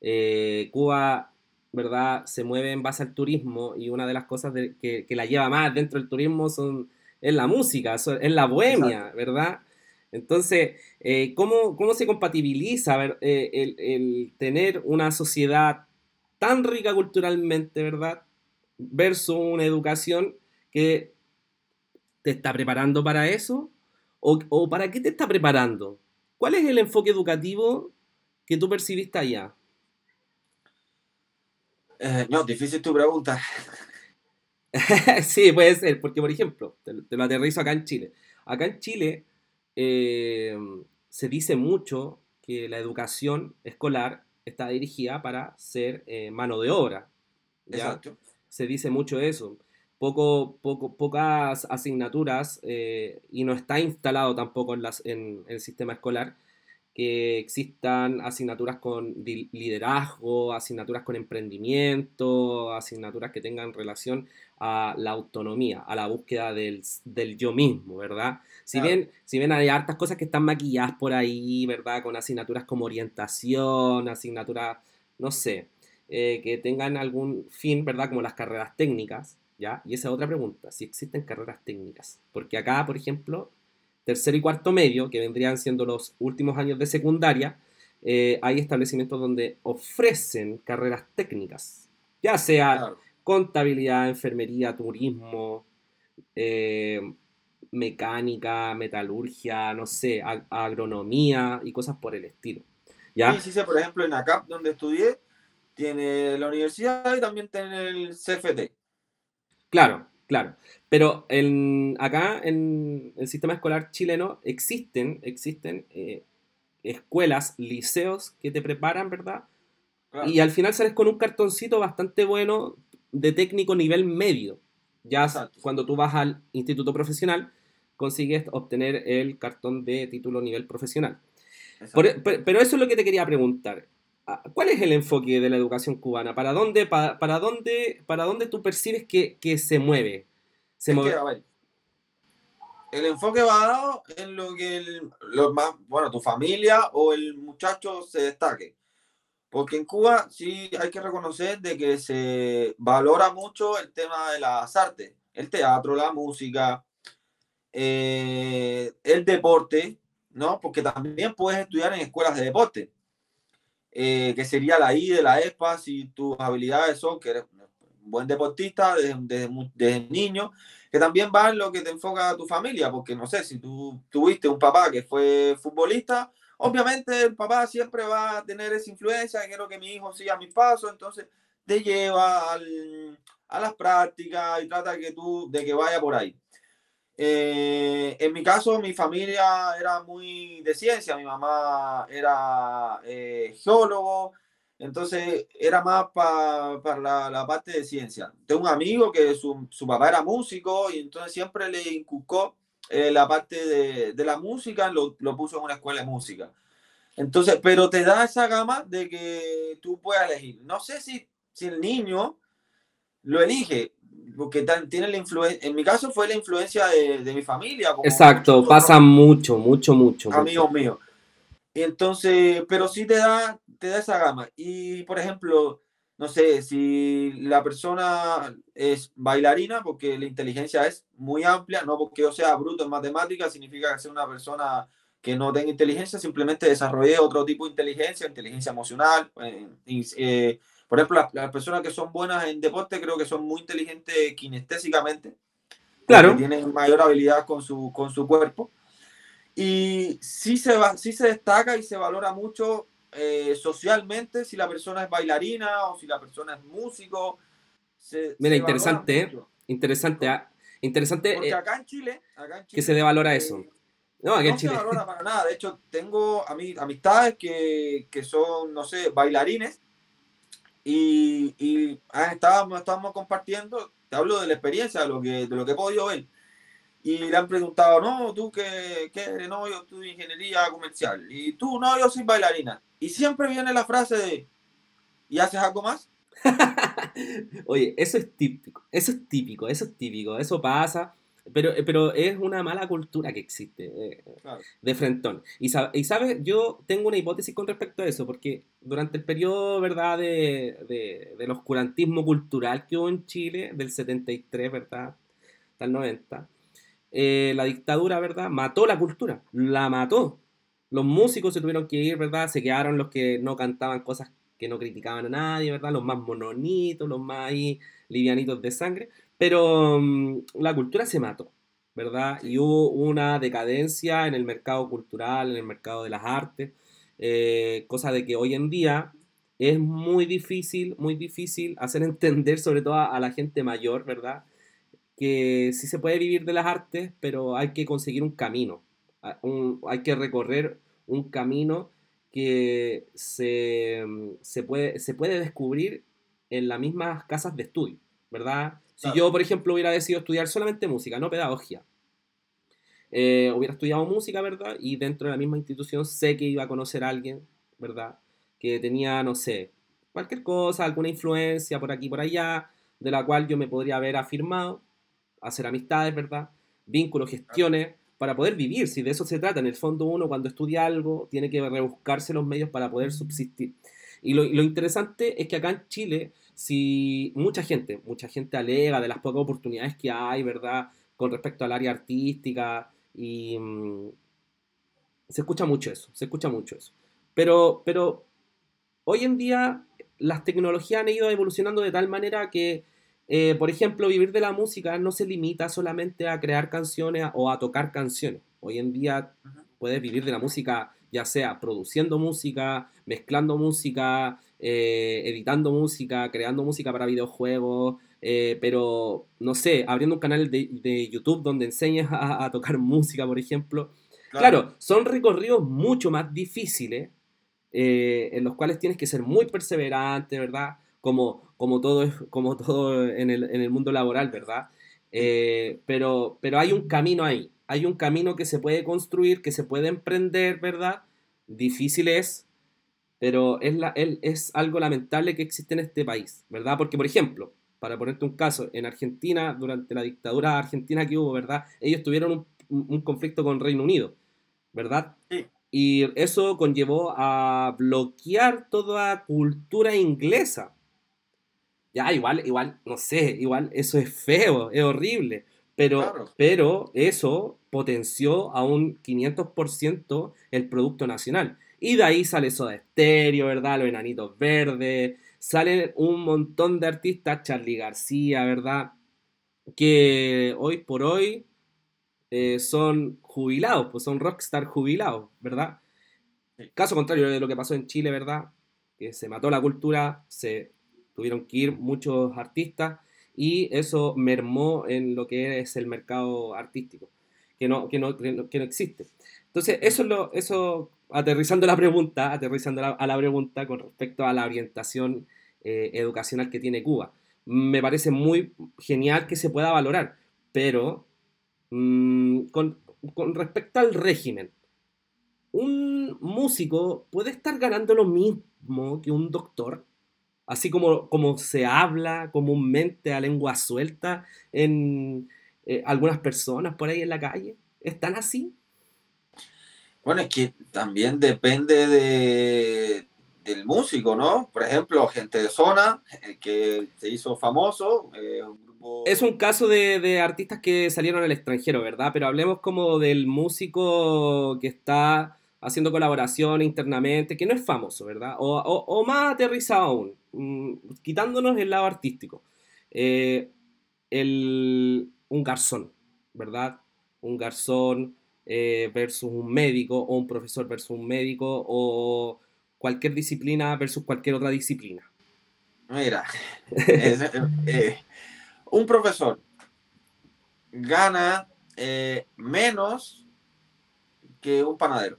Eh, Cuba, ¿verdad? Se mueve en base al turismo y una de las cosas que, la lleva más dentro del turismo son, es la música, es la bohemia, ¿verdad? Entonces, eh, ¿cómo, se compatibiliza eh, el, el, tener una sociedad tan rica culturalmente, ¿verdad? Versus una educación que te está preparando para eso? ¿O, para qué te está preparando? ¿Cuál es el enfoque educativo que tú percibiste allá? Eh, no, difícil tu pregunta. sí, puede ser, porque por ejemplo, te, lo aterrizo acá en Chile. Acá en Chile eh, se dice mucho que la educación escolar está dirigida para ser eh, mano de obra. Exacto se dice mucho eso. Poco, poco, pocas asignaturas eh, y no está instalado tampoco en, las, en, el sistema escolar que existan asignaturas con liderazgo, asignaturas con emprendimiento, asignaturas que tengan relación a la autonomía, a la búsqueda del, del yo mismo, ¿verdad? Si, bien, si bien hay hartas cosas que están maquilladas por ahí, ¿verdad? Con asignaturas como orientación, asignaturas, no sé, eh, que tengan algún fin, ¿verdad? Como las carreras técnicas, ¿ya? Y esa es otra pregunta, si existen carreras técnicas. Porque acá, por ejemplo, tercero y cuarto medio, que vendrían siendo los últimos años de secundaria, eh, hay establecimientos donde ofrecen carreras técnicas, ya sea contabilidad, enfermería, turismo, eh, mecánica, metalurgia, no sé, agronomía y cosas por el estilo. ¿ya? Sí, sí, sí, por ejemplo, en ACAP, donde estudié, tiene la universidad y también tiene el CFT. Claro, claro. Pero en, acá en el sistema escolar chileno existen, existen eh, escuelas, liceos que te preparan, ¿verdad? Y al final sales con un cartoncito bastante bueno de técnico nivel medio. Ya cuando tú vas al instituto profesional, consigues obtener el cartón de título nivel profesional. pero eso es lo que te quería preguntar. ¿Cuál es el enfoque de la educación cubana? ¿Para dónde, para, dónde, para dónde tú percibes que, se mueve? Se el enfoque va dado en lo que más, bueno, tu familia o el muchacho se destaque. Porque en Cuba sí hay que reconocer de que se valora mucho el tema de las artes, el teatro, la música, eh, el deporte, ¿no? Porque también puedes estudiar en escuelas de deporte. Eh, que sería la I de la ESPA, si tus habilidades son que eres un buen deportista desde, niño, que también va en lo que te enfoca a tu familia, porque no sé, si tú tuviste un papá que fue futbolista, obviamente el papá siempre va a tener esa influencia, quiero que mi hijo siga mis pasos, entonces te lleva a las prácticas y trata que tú, de que vaya por ahí. Eh, en mi caso, mi familia era muy de ciencia, mi mamá era eh, geólogo, entonces era más para la, la, parte de ciencia. Tengo un amigo que su, su, papá era músico y entonces siempre le inculcó eh, la parte de, de la música, lo, lo, puso en una escuela de música. Entonces, pero te da esa gama de que tú puedas elegir. No sé si, si el niño lo elige, porque tiene la influencia, en mi caso fue la influencia de, de mi familia. Exacto, pasa mucho, mucho, mucho. Amigos míos. Entonces, pero sí te da, te da esa gama. Y, por ejemplo, no sé, si la persona es bailarina, porque la inteligencia es muy amplia, no porque yo sea bruto en matemáticas, significa que sea una persona que no tenga inteligencia, simplemente desarrolle otro tipo de inteligencia, inteligencia emocional. Eh, eh, por ejemplo, las, personas que son buenas en deporte creo que son muy inteligentes kinestésicamente. Claro. Tienen mayor habilidad con su, con su cuerpo. Y sí se, va, sí se destaca y se valora mucho eh, socialmente si la persona es bailarina o si la persona es músico. Mira, interesante, interesante, ah, interesante. Porque acá en Chile, que se devalora eso. No, no se valora para nada. De hecho, tengo amistades que, que son, no sé, bailarines y, y ah, estábamos, estábamos compartiendo, te hablo de la experiencia, de lo que, de lo que he podido ver. Y le han preguntado, no, tú qué, qué no, yo estudio ingeniería comercial. Y tú, no, yo soy bailarina. Y siempre viene la frase de, ¿y haces algo más? Oye, eso es típico, eso es típico, eso es típico, eso pasa pero, eh, pero es una mala cultura que existe eh, de frentón. Y, y sabes, yo tengo una hipótesis con respecto a eso, porque durante el periodo, ¿verdad?, de, de, del oscurantismo cultural que hubo en Chile, del 73, ¿verdad?, hasta el 90, eh, la dictadura, ¿verdad?, mató la cultura, la mató. Los músicos se tuvieron que ir, ¿verdad?, se quedaron los que no cantaban cosas que no criticaban a nadie, ¿verdad?, los más mononitos, los más ahí livianitos de sangre pero mm, la cultura se mató, ¿verdad? Y hubo una decadencia en el mercado cultural, en el mercado de las artes, eh, cosa de que hoy en día es muy difícil, muy difícil hacer entender, sobre todo a, la gente mayor, ¿verdad? Que sí se puede vivir de las artes, pero hay que conseguir un camino, hay que recorrer un camino que se, mm, se, puede, se puede descubrir en las mismas casas de estudio, ¿verdad? Si yo, por ejemplo, hubiera decidido estudiar solamente música, no pedagogía, eh, hubiera estudiado música, ¿verdad? Y dentro de la misma institución sé que iba a conocer a alguien, ¿verdad? Que tenía, no sé, cualquier cosa, alguna influencia por aquí, por allá, de la cual yo me podría haber afirmado, hacer amistades, ¿verdad? Vínculos, gestiones, para poder vivir, si de eso se trata. En el fondo uno cuando estudia algo tiene que rebuscarse los medios para poder subsistir. Y lo, lo interesante es que acá en Chile si mucha gente, mucha gente alega de las pocas oportunidades que hay, ¿verdad? Con respecto al área artística y mm, se escucha mucho eso, se escucha mucho eso. Pero, pero hoy en día las tecnologías han ido evolucionando de tal manera que, eh, por ejemplo, vivir de la música no se limita solamente a crear canciones o a tocar canciones. Hoy en día puedes vivir de la música ya sea produciendo música, mezclando música, eh, editando música, creando música para videojuegos, eh, pero no sé, abriendo un canal de, YouTube donde enseñas a, tocar música, por ejemplo. Claro. son recorridos mucho más difíciles, eh, en los cuales tienes que ser muy perseverante, ¿verdad? Como, como todo, es, como todo en el, en el mundo laboral, ¿verdad? pero, pero hay un camino ahí, hay un camino que se puede construir, que se puede emprender, ¿verdad? Difícil es, pero es, la, es algo lamentable que existe en este país, ¿verdad? Porque, por ejemplo, para ponerte un caso, en Argentina, durante la dictadura argentina que hubo, ¿verdad? Ellos tuvieron un, conflicto con Reino Unido, ¿verdad? Sí. Y eso conllevó a bloquear toda cultura inglesa. Ya, igual, igual, no sé, igual eso es feo, es horrible. Pero, pero eso potenció a un 500% el Producto Nacional. Y de ahí sale Soda Stereo, ¿verdad? Los Enanitos Verdes. Salen un montón de artistas, Charlie García, ¿verdad? Que hoy por hoy eh, son jubilados, pues son rockstar jubilados, ¿verdad? Caso contrario de lo que pasó en Chile, ¿verdad? Que se mató la cultura, se tuvieron que ir muchos artistas y eso mermó en lo que es el mercado artístico, que no, que no, que no, existe. Entonces, eso es lo, eso aterrizando la pregunta, aterrizando a la pregunta con respecto a la orientación eh, educacional que tiene Cuba. Me parece muy genial que se pueda valorar, pero mm, con, respecto al régimen, un músico puede estar ganando lo mismo que un doctor, así como, como se habla comúnmente a lengua suelta en eh, algunas personas por ahí en la calle. ¿Están así? Bueno, es que también depende de, del músico, ¿no? Por ejemplo, gente de zona, que se hizo famoso, eh, un. Es un caso de, de artistas que salieron al extranjero, ¿verdad? Pero hablemos como del músico que está haciendo colaboración internamente, que no es famoso, ¿verdad? O, o- o más aterrizado aún, quitándonos el lado artístico. Eh, el- un garzón, ¿verdad? Un garzón eh, versus un médico, o un profesor versus un médico, o cualquier disciplina versus cualquier otra disciplina. Mira, es, eh, un profesor gana menos que un panadero.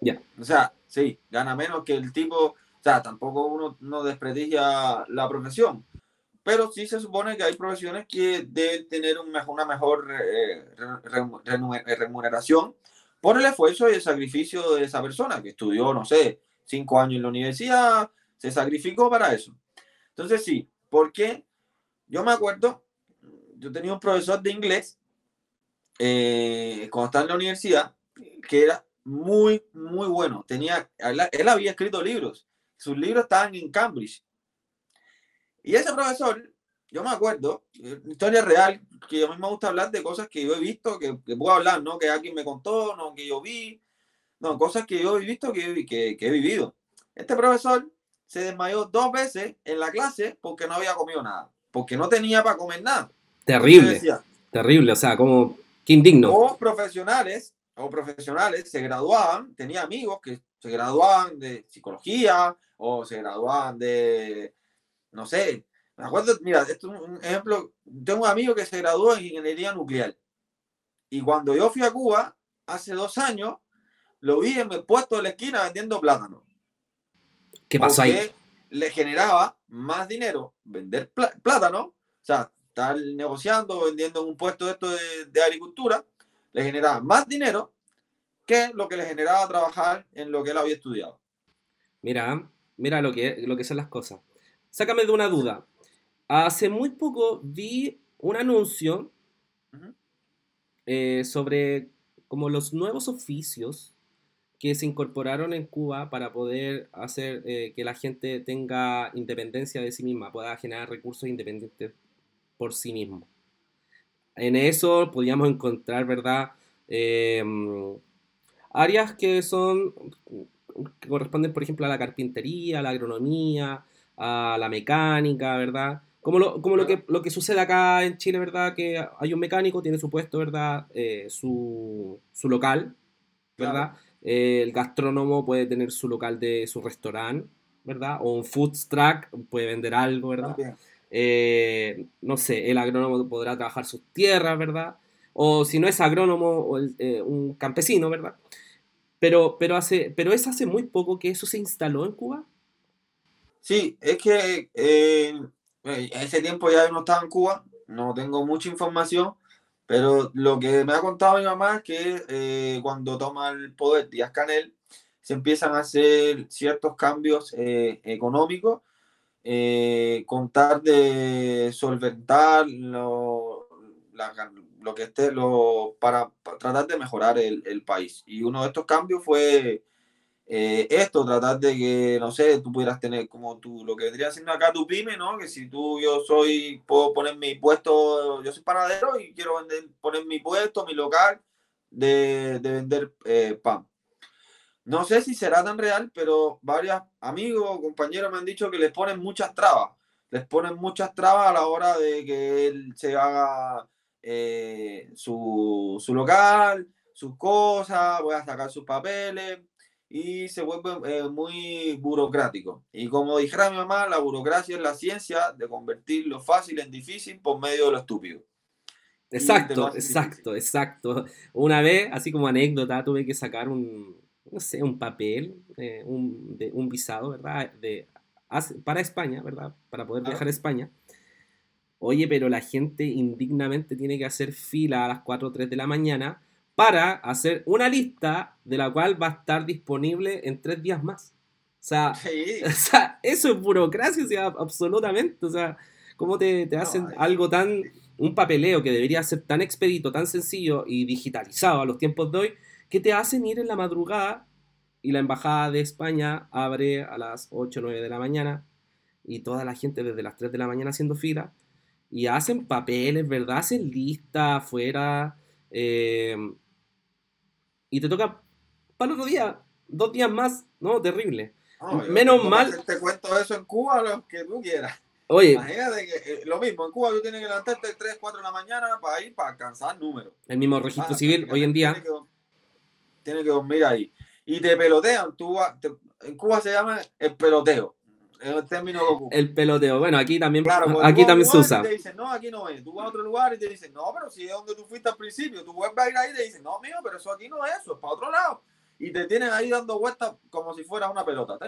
Ya. O sea, sí, gana menos que el tipo, o sea, tampoco uno no desprestigia la profesión, pero sí se supone que hay profesiones que deben tener una mejor eh, re- remuneración por el esfuerzo y el sacrificio de esa persona que estudió, no sé, cinco años en la universidad, se sacrificó para eso. Entonces, sí, porque yo me acuerdo, yo tenía un profesor de inglés eh, cuando estaba en la universidad que era muy, muy bueno. Tenía, él había escrito libros, sus libros estaban en Cambridge. Y ese profesor, yo me acuerdo, eh, historia real, que a mí me gusta hablar de cosas que yo he visto, que, que puedo hablar, no que alguien me contó, no que yo vi, no, cosas que yo he visto, que, que, que he vivido. Este profesor se desmayó dos veces en la clase porque no había comido nada, porque no tenía para comer nada. Terrible, decía, terrible, o sea, como, qué indigno. o profesionales o profesionales se graduaban, tenía amigos que se graduaban de psicología o se graduaban de, no sé, me acuerdo, mira, esto es un ejemplo, tengo un amigo que se graduó en ingeniería nuclear y cuando yo fui a Cuba hace dos años, lo vi en el puesto de la esquina vendiendo plátano. ¿Qué pasó ahí? le generaba más dinero vender plá- plátano, o sea, estar negociando, vendiendo en un puesto de esto de, de agricultura, le generaba más dinero que lo que le generaba trabajar en lo que él había estudiado. Mira, mira lo que, lo que son las cosas. Sácame de una duda. Hace muy poco vi un anuncio eh, sobre como los nuevos oficios que se incorporaron en Cuba para poder hacer eh, que la gente tenga independencia de sí misma, pueda generar recursos independientes por sí mismo. En eso podíamos encontrar, ¿verdad? Eh, áreas que son, que corresponden, por ejemplo, a la carpintería, a la agronomía, a la mecánica, ¿verdad? Como lo, como lo, que, lo que sucede acá en Chile, ¿verdad? Que hay un mecánico, tiene su puesto, ¿verdad? Eh, su, su local, ¿verdad? Eh, el gastrónomo puede tener su local de su restaurante, ¿verdad? O un food truck, puede vender algo, ¿verdad? Eh, no sé, el agrónomo podrá trabajar sus tierras, ¿verdad? O si no es agrónomo, o el- un campesino, ¿verdad? Pero, pero, hace, pero es hace muy poco que eso se instaló en Cuba. Sí, es que eh, ese tiempo ya no estaba en Cuba, no tengo mucha información, pero lo que me ha contado mi mamá es que eh, cuando toma el poder Díaz Canel, se empiezan a hacer ciertos cambios eh, económicos, eh, contar de solventar lo, la- lo que esté, lo, para, para tratar de mejorar el, el país. Y uno de estos cambios fue eh, esto, tratar de que, no sé, tú pudieras tener como tú, lo que vendría siendo acá tu pyme, ¿no? Que si tú, yo soy, puedo poner mi puesto, yo soy panadero y quiero vender, poner mi puesto, mi local de, de vender eh, pan. No sé si será tan real, pero varios amigos compañeros me han dicho que les ponen muchas trabas. Les ponen muchas trabas a la hora de que él se haga eh, su, su local, sus cosas, voy a sacar sus papeles y se vuelve eh, muy burocrático. Y como dijera mi mamá, la burocracia es la ciencia de convertir lo fácil en difícil por medio de lo estúpido. Exacto, exacto, exacto. Una vez, así como anécdota, tuve que sacar un, no sé, un papel, eh, un, de, un visado, ¿verdad? De, para España, ¿verdad? Para poder viajar a España. Oye, pero la gente indignamente tiene que hacer fila a las 4 o 3 de la mañana para hacer una lista de la cual va a estar disponible en tres días más. O sea, Sí, o sea, eso es burocracia, o sea, absolutamente. O sea, ¿cómo te, hacen algo tan, un papeleo que debería ser tan expedito, tan sencillo y digitalizado a los tiempos de hoy, que te hacen ir en la madrugada y la embajada de España abre a las 8 o 9 de la mañana y toda la gente desde las 3 de la mañana haciendo fila y hacen papeles, ¿verdad? Hacen lista afuera. Eh, y te toca para el otro día, dos días más, ¿no? Terrible. Menos mal. Te cuento eso en Cuba, lo que tú quieras. Oye. Imagínate que eh, lo mismo, en Cuba tú tienes que levantarte 3, 4 de la mañana para ir para alcanzar números. El mismo registro ah, civil hoy en día. Tienes que, dormir ahí. Y te pelotean. Tú, en Cuba se llama el peloteo. El término El peloteo. Bueno, aquí también, aquí también se usa. te dicen, no, aquí no es. Tú vas a otro lugar y te dicen, no, pero si es donde tú fuiste al principio. Tú vuelves a ir ahí y te dicen, no, mío, pero eso aquí no es eso, es para otro lado y te tienen ahí dando vueltas como si fuera una pelota.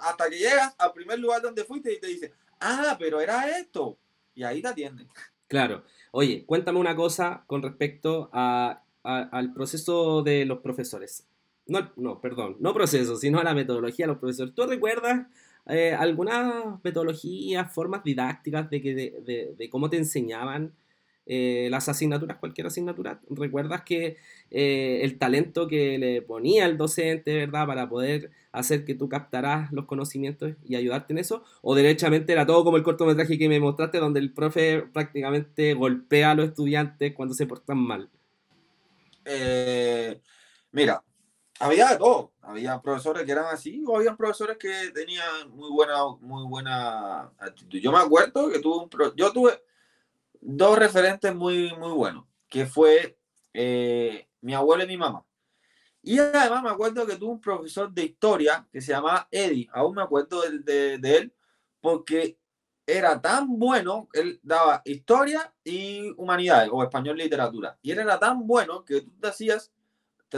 Hasta que llegas al primer lugar donde fuiste y te dicen, ah, pero era esto. Y ahí te atienden. Claro. Oye, cuéntame una cosa con respecto a, al proceso de los profesores. No, no, perdón, no proceso, sino a la metodología de los profesores. ¿Tú recuerdas eh, algunas metodologías, formas didácticas de, que, de, cómo te enseñaban eh, las asignaturas, cualquier asignatura, recuerdas que eh, el talento que le ponía el docente, ¿verdad? Para poder hacer que tú captaras los conocimientos y ayudarte en eso, o derechamente era todo como el cortometraje que me mostraste, donde el profe prácticamente golpea a los estudiantes cuando se portan mal. Eh, mira, había de todo. Había profesores que eran así, o había profesores que tenían muy buena, muy buena actitud. Yo me acuerdo que tuve un yo tuve dos referentes muy, muy buenos, que fue eh, mi abuelo y mi mamá. Y además me acuerdo que tuve un profesor de historia que se llamaba Eddie, aún me acuerdo de, de, él, porque era tan bueno, él daba historia y humanidades, o español literatura, y él era tan bueno que tú te hacías,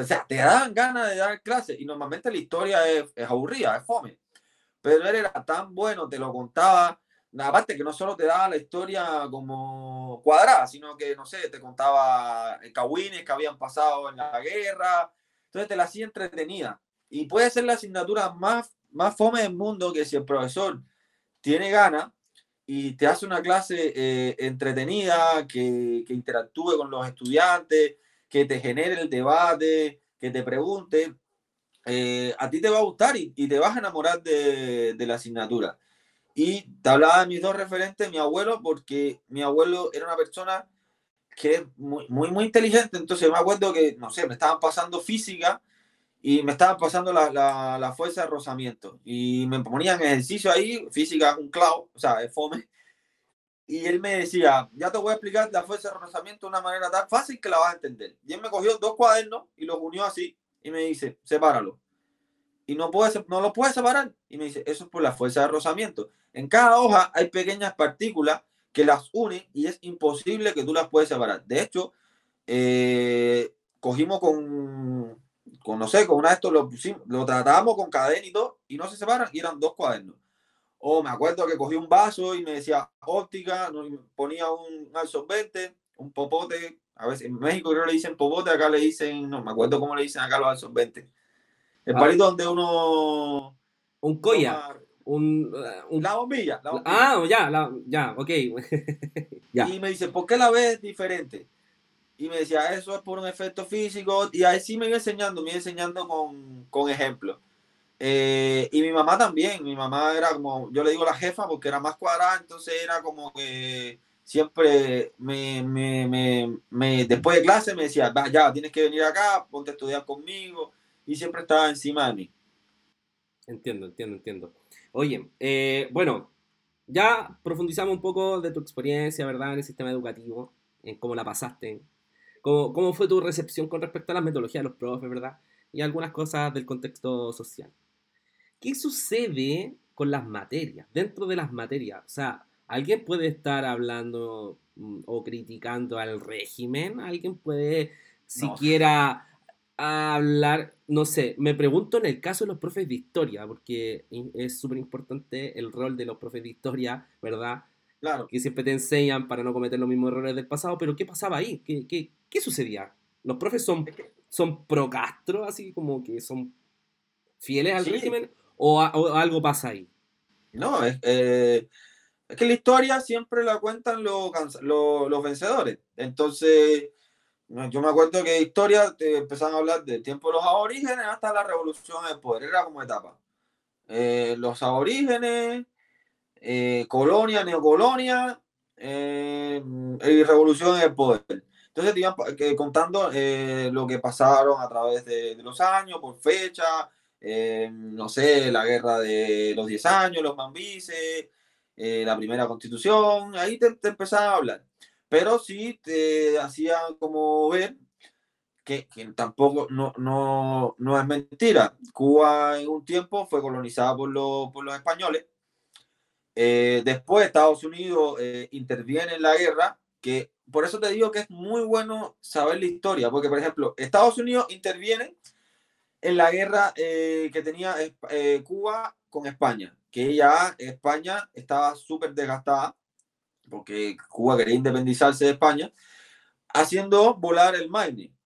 sea, te daban ganas de dar clases, y normalmente la historia es, es aburrida, es fome, pero él era tan bueno, te lo contaba aparte que no solo te daba la historia como cuadrada, sino que, no sé, te contaba cagüines que habían pasado en la guerra, entonces te la hacía entretenida. Y puede ser la asignatura más, más fome del mundo que si el profesor tiene ganas y te hace una clase eh, entretenida, que, interactúe con los estudiantes, que te genere el debate, que te pregunte, eh, a ti te va a gustar y, te vas a enamorar de, la asignatura. Y te hablaba de mis dos referentes, mi abuelo, porque mi abuelo era una persona que es muy, muy, muy inteligente. Entonces me acuerdo que, no sé, me estaban pasando física y me estaban pasando la, la, fuerza de rozamiento. Y me ponían ejercicio ahí, física un clavo, o sea, es fome. Y él me decía, ya te voy a explicar la fuerza de rozamiento de una manera tan fácil que la vas a entender. Y él me cogió dos cuadernos y los unió así y me dice, sepáralo y no, puede, no lo puede separar. Y me dice, eso es por la fuerza de rozamiento. En cada hoja hay pequeñas partículas que las unen y es imposible que tú las puedas separar. De hecho, eh, cogimos con, con, no sé, con una de estos, lo, lo tratábamos con cadena y todo, y no se separan, y eran dos cuadernos. O me acuerdo que cogí un vaso y me decía óptica, ponía un absorbente, un popote, a veces en México creo que le dicen popote, acá le dicen, no me acuerdo cómo le dicen acá los absorbentes el ah. palito donde uno. Un colla. Un, un, La, bombilla, Ah, ya, ya, ok. Y me dice, ¿por qué la ves diferente? Y me decía, eso es por un efecto físico. Y ahí sí me iba enseñando, me iba enseñando con, con ejemplos. Eh, y mi mamá también, mi mamá era como, yo le digo la jefa porque era más cuadrada, entonces era como que siempre me, me, me, me después de clase me decía, va, ya, tienes que venir acá, ponte a estudiar conmigo y siempre estaba encima de mí. Entiendo, entiendo, entiendo. Oye, eh, bueno, ya profundizamos un poco de tu experiencia, ¿verdad? En el sistema educativo, en cómo la pasaste, cómo, cómo fue tu recepción con respecto a las metodologías de los profes, ¿verdad? Y algunas cosas del contexto social. ¿Qué sucede con las materias, dentro de las materias? O sea, ¿alguien puede estar hablando mm, o criticando al régimen? ¿Alguien puede siquiera hablar, no sé, me pregunto en el caso de los profes de historia, porque es súper importante el rol de los profes de historia, ¿verdad? Claro. Que siempre te enseñan para no cometer los mismos errores del pasado, pero ¿qué pasaba ahí? ¿Qué, qué, qué sucedía? ¿Los profes son, son pro Castro, así como que son fieles al régimen, o, algo pasa ahí? No, es, eh, es, que la historia siempre la cuentan los, los vencedores. Entonces, yo me acuerdo que historia te empezaron a hablar del tiempo de los aborígenes hasta la revolución del poder, era como etapa. Eh, los aborígenes, eh, colonia, neocolonia, y revolución en el poder. Entonces, te iban contando lo que pasaron a través de, los años, por fecha, no sé, la guerra de los 10 años, los mambises, la primera constitución, ahí te, te empezaban a hablar. Pero sí te hacían como ver que, tampoco no, no, no, es mentira. Cuba en un tiempo fue colonizada por, los, por los españoles. Eh, después Estados Unidos eh, interviene en la guerra, que por eso te digo que es muy bueno saber la historia, porque por ejemplo, Estados Unidos interviene en la guerra eh, que tenía Cuba con España, que ya España estaba súper desgastada, porque Cuba quería independizarse de España, haciendo volar el mining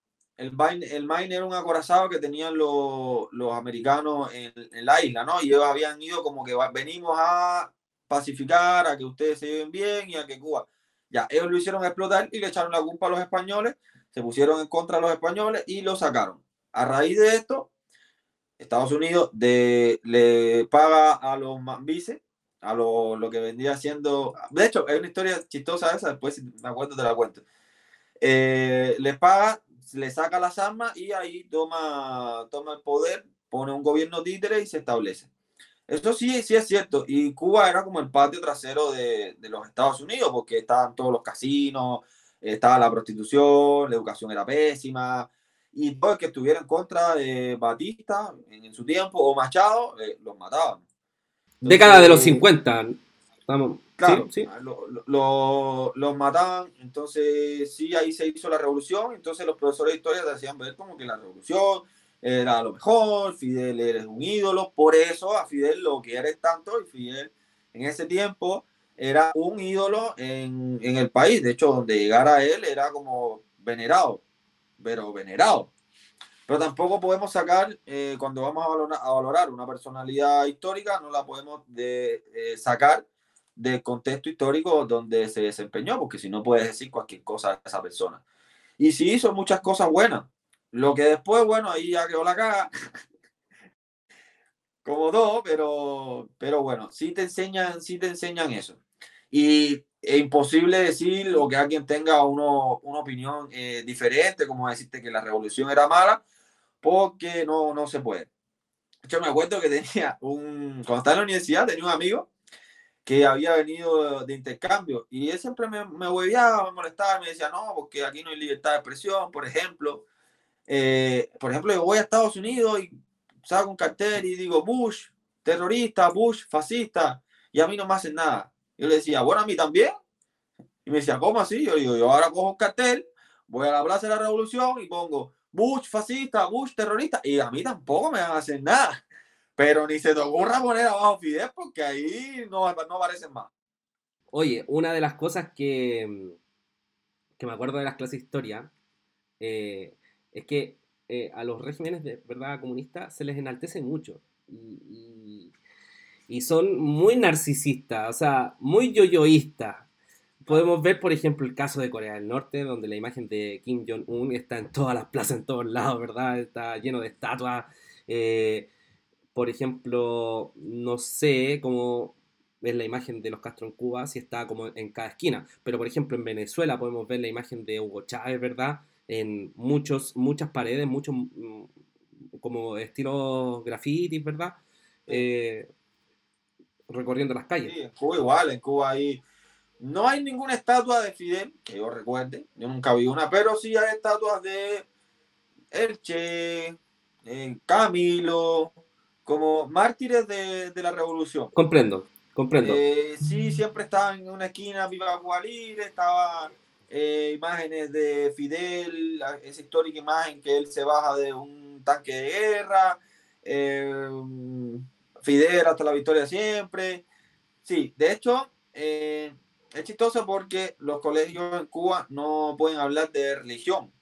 el Maine, el era un acorazado que tenían los, americanos en, la isla, ¿no? Y ellos habían ido como que venimos a pacificar, a que ustedes se lleven bien y a que Cuba. Ya, ellos lo hicieron explotar y le echaron la culpa a los españoles, se pusieron en contra de los españoles y lo sacaron. A raíz de esto, Estados Unidos le paga a los mambises, a lo, lo, que vendría siendo. De hecho, es una historia chistosa esa, después si me acuerdo te la cuento. Eh, les paga le saca las armas y ahí toma, toma el poder, pone un gobierno títere y se establece. Eso sí, sí es cierto. Y Cuba era como el patio trasero de, de los Estados Unidos, porque estaban todos los casinos, estaba la prostitución, la educación era pésima, y todo el que estuviera en contra de Batista en, su tiempo o Machado, eh, los mataban. Década de los 50. Vamos. Claro, sí, ah, los mataban, entonces sí, ahí se hizo la revolución, entonces los profesores de historia te hacían ver como que la revolución era lo mejor, Fidel eres un ídolo, por eso a Fidel lo quieres tanto y Fidel en ese tiempo era un ídolo en, en el país, de hecho donde llegara él era como venerado, pero venerado. Pero tampoco podemos sacar, eh, cuando vamos a valorar, una personalidad histórica, no la podemos de, eh, sacar del contexto histórico donde se desempeñó, porque si no puedes decir cualquier cosa de esa persona. Y sí hizo muchas cosas buenas. Lo que después, bueno, ahí ya quedó la caga. Como todo, pero, pero bueno, sí te enseñan, sí te enseñan eso. Y es imposible decir o que alguien tenga uno, una opinión eh, diferente, como decirte que la revolución era mala, porque no, no se puede. Yo me acuerdo que tenía un, cuando estaba en la universidad, tenía un amigo que había venido de intercambio y él siempre me, me hueveaba, me molestaba, me decía, no, porque aquí no hay libertad de expresión, por ejemplo. Eh, por ejemplo, yo voy a Estados Unidos y saco un cartel y digo, Bush, terrorista, Bush, fascista, y a mí no me hacen nada. Yo le decía, bueno, a mí también. Y me decía, ¿cómo así? Yo digo, yo ahora cojo un cartel, voy a la Plaza de la Revolución y pongo Bush, fascista, Bush, terrorista, y a mí tampoco me van a hacer nada. Pero ni se te ocurra poner abajo Fidel porque ahí no, no aparecen más. Oye, una de las cosas que, que me acuerdo de las clases de historia eh, es que eh, a los regímenes de verdad se les enaltece mucho y, son muy narcisistas, o sea, muy yoyoístas. Podemos ver, por ejemplo, el caso de Corea del Norte, donde la imagen de Kim Jong-un está en todas las plazas, en todos lados, ¿verdad? Está lleno de estatuas. Eh, por ejemplo, no sé cómo es la imagen de los Castro en Cuba, si está como en cada esquina, pero por ejemplo en Venezuela podemos ver la imagen de Hugo Chávez, ¿verdad? En muchos, muchas paredes, muchos mm, como estilo graffiti, ¿verdad? Eh, recorriendo las calles. Sí, en Cuba igual, en Cuba hay... No hay ninguna estatua de Fidel, que yo recuerde, yo nunca vi una, pero sí hay estatuas de Elche, Camilo, como mártires de, la revolución. Comprendo, comprendo. Eh, sí, siempre estaban en una esquina, viva Gualir, estaban eh, imágenes de Fidel, esa histórica imagen que él se baja de un tanque de guerra, eh, Fidel hasta la victoria siempre. Sí, de hecho, es chistoso porque los colegios en Cuba no pueden hablar de religión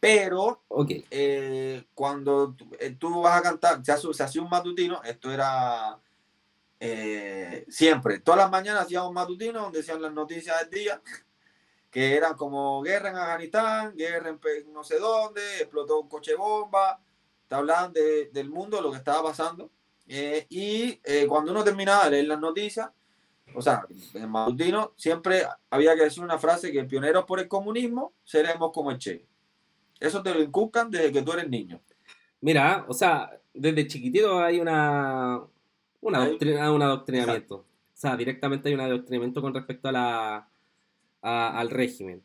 pero eh, cuando eh, tú vas a cantar, se, hace, se un matutino, esto era eh, siempre, todas las mañanas hacíamos un matutino donde decían las noticias del día, que eran como guerra en Afganistán, guerra en no sé dónde, explotó un coche bomba, te hablaban del mundo, lo que estaba pasando. Y cuando uno terminaba de leer las noticias, o sea, en matutino siempre había que decir una frase que pioneros por el comunismo seremos como el Che. Eso te lo inculcan desde que tú eres niño. Mira, o sea, desde chiquitito hay una, una un adoctrinamiento. O sea, directamente hay un adoctrinamiento con respecto a la, al régimen.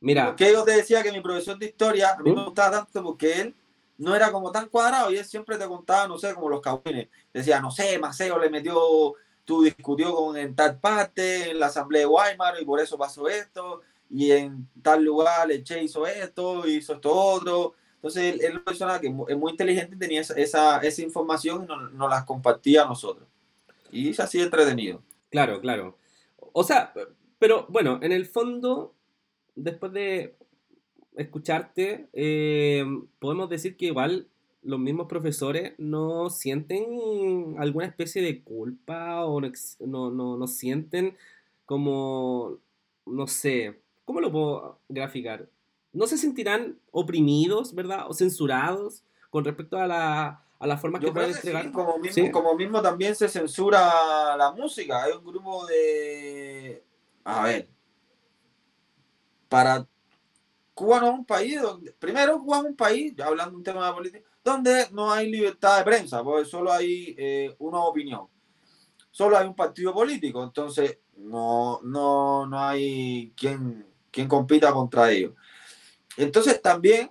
Mira. Que yo te decía que mi profesor de historia a mí me gustaba tanto porque él no era como tan cuadrado y él siempre te contaba, no sé, como los cabuines. Decía, no sé, Maceo le metió, tú discutió con en tal parte, en la asamblea de Weimar y por eso pasó esto, y en tal lugar el Che hizo esto, hizo esto otro. Entonces él, él una persona que es muy inteligente tenía esa, esa, información y nos, nos las compartía a nosotros. Y es así entretenido. Claro, claro. O sea, pero bueno, en el fondo, después de escucharte, eh, podemos decir que igual los mismos profesores no sienten alguna especie de culpa o no, no, no, sienten como, no sé, ¿cómo lo puedo graficar? No se sentirán oprimidos, ¿verdad? O censurados con respecto a la, a la forma que pueden entregar. como, mismo, como mismo también se censura la música. Hay un grupo de... A ver. Para Cuba no es un país donde, primero Cuba es un país, ya hablando de un tema de política, donde no hay libertad de prensa, porque solo hay eh, una opinión, solo hay un partido político, entonces no, no, no hay quien, quien compita contra ellos. Entonces también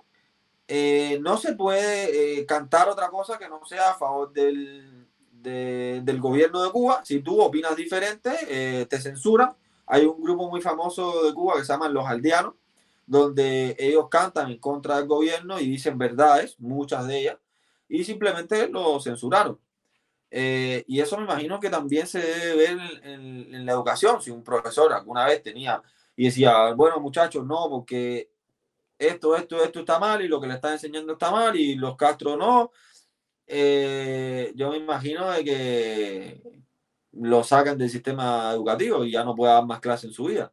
eh, no se puede eh, cantar otra cosa que no sea a favor del, del gobierno de Cuba. Si tú opinas diferente, te censuran. Hay un grupo muy famoso de Cuba que se llaman Los Aldeanos, donde ellos cantan en contra del gobierno y dicen verdades, muchas de ellas, y simplemente lo censuraron. Eh, y eso me imagino que también se debe ver en, la educación. Si un profesor alguna vez tenía y decía, bueno muchachos, no, porque esto, esto, esto está mal y lo que le están enseñando está mal y los Castro no, eh, yo me imagino de que lo sacan del sistema educativo y ya no puede dar más clases en su vida.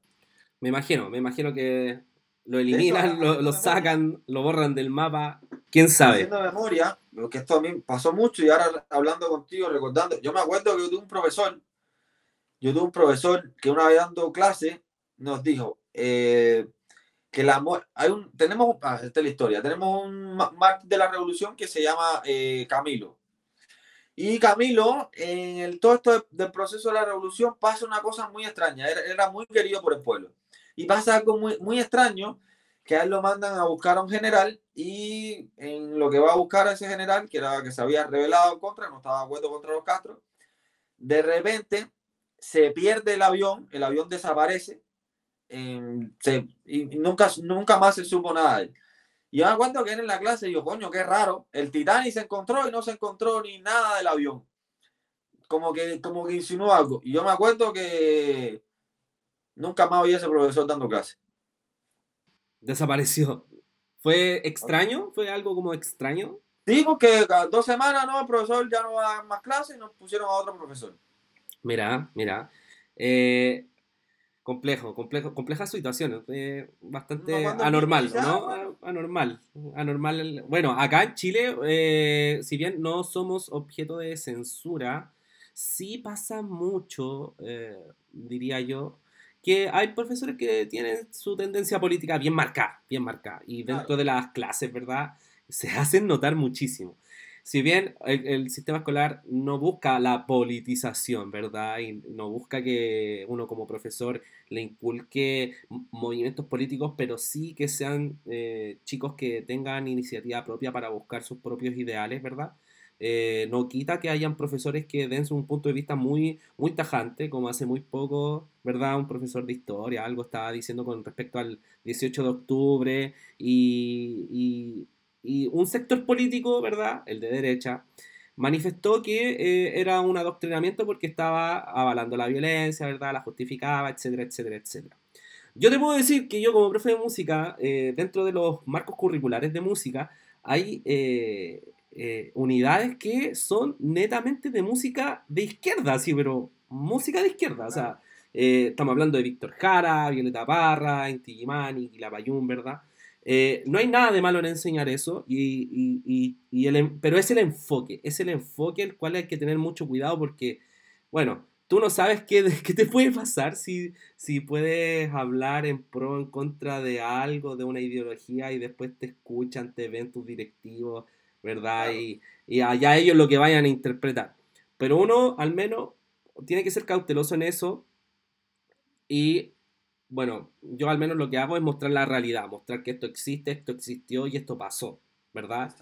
Me imagino, me imagino que lo eliminan, lo, sacan, lo borran del mapa, quién sabe. Haciendo memoria, porque esto a mí pasó mucho y ahora hablando contigo, recordando, yo me acuerdo que yo tuve un profesor, yo tuve un profesor que una vez dando clase nos dijo eh, que la hay un, tenemos, ah, esta es la historia, tenemos un mártir de la revolución que se llama eh, Camilo. Y Camilo, en el, todo esto del proceso de la revolución, pasa una cosa muy extraña. era muy querido por el pueblo. Y pasa algo muy, muy extraño, que a él lo mandan a buscar a un general y en lo que va a buscar a ese general, que era que se había revelado en contra, no estaba de acuerdo contra los Castro, de repente se pierde el avión, el avión desaparece y nunca, nunca más se supo nada de él. Y yo me acuerdo que en la clase y yo, coño, qué raro, el Titanic se encontró y no se encontró ni nada del avión. Como que, como que insinuó algo. Y yo me acuerdo que Nunca más oí a ese profesor dando clase. Desapareció. ¿Fue extraño? ¿Fue algo como extraño? Sí, porque cada dos semanas no, el profesor ya no va a dar más clases y nos pusieron a otro profesor. Mira, mira. Eh, complejo, complejo, compleja situación. bastante anormal, ¿no? Anormal. Anormal. Bueno, acá en Chile, eh, si bien no somos objeto de censura, sí pasa mucho, eh, diría yo, que hay profesores que tienen su tendencia política bien marcada, bien marcada, y dentro de las clases, ¿verdad? Se hacen notar muchísimo. Si bien el, sistema escolar no busca la politización, ¿verdad? Y no busca que uno como profesor le inculque movimientos políticos, pero sí que sean eh, chicos que tengan iniciativa propia para buscar sus propios ideales, ¿verdad? Eh, no quita que hayan profesores que den un punto de vista muy, muy tajante, como hace muy poco, ¿verdad? Un profesor de historia, algo estaba diciendo con respecto al 18 de octubre y, un sector político, ¿verdad? El de derecha, manifestó que eh, era un adoctrinamiento porque estaba avalando la violencia, ¿verdad? La justificaba, etcétera, etcétera, etcétera. Yo te puedo decir que yo como profe de música, eh, dentro de los marcos curriculares de música, hay unidades que son netamente de música de izquierda, sí, pero música de izquierda. O sea, eh, estamos hablando de Víctor Jara, Violeta Parra, Inti Gimani, Quilapayún, ¿verdad? Eh, no hay nada de malo en enseñar eso, y, el, pero es el enfoque, es el enfoque el cual hay que tener mucho cuidado porque, bueno, tú no sabes qué, qué te puede pasar si, si puedes hablar en pro o en contra de algo, de una ideología, y después te escuchan, te ven tus directivos, ¿verdad? Y, y allá ellos lo que vayan a interpretar. Pero uno, al menos, tiene que ser cauteloso en eso. Y bueno, yo al menos lo que hago es mostrar la realidad, mostrar que esto existe, esto existió y esto pasó, ¿verdad?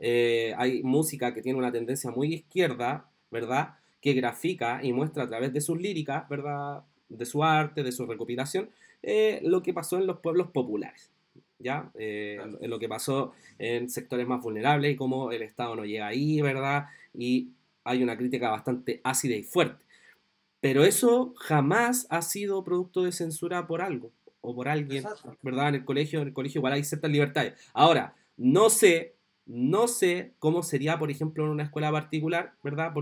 Eh, hay música que tiene una tendencia muy izquierda, ¿verdad? Que grafica y muestra a través de sus líricas, ¿verdad? De su arte, de su recopilación, eh, lo que pasó en los pueblos populares, ¿ya? Eh, en lo que pasó en sectores más vulnerables y cómo el Estado no llega ahí, ¿verdad? Y hay una crítica bastante ácida y fuerte. Pero eso jamás ha sido producto de censura por algo o por alguien, ¿verdad? En el colegio, en el colegio igual hay ciertas libertades. Ahora, no sé, no sé cómo sería, por ejemplo, en una escuela particular, ¿verdad?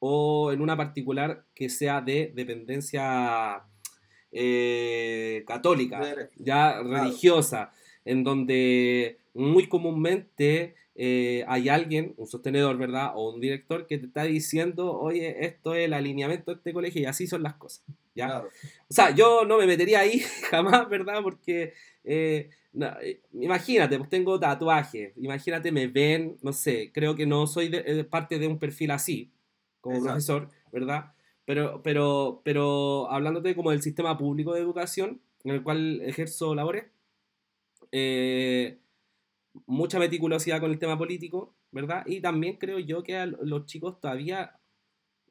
o en una particular que sea de dependencia eh, católica, ya religiosa, en donde muy comúnmente eh, hay alguien, un sostenedor, ¿verdad? O un director que te está diciendo, oye, esto es el alineamiento de este colegio y así son las cosas, ¿ya? O sea, yo no me metería ahí jamás, ¿verdad? Porque, eh, eh, imagínate, pues tengo tatuajes, imagínate, me ven, no sé, creo que no soy parte de un perfil así, como profesor, ¿verdad? Pero, pero, pero hablándote como del sistema público de educación en el cual ejerzo labores, eh, mucha meticulosidad con el tema político, ¿verdad? Y también creo yo que los chicos todavía,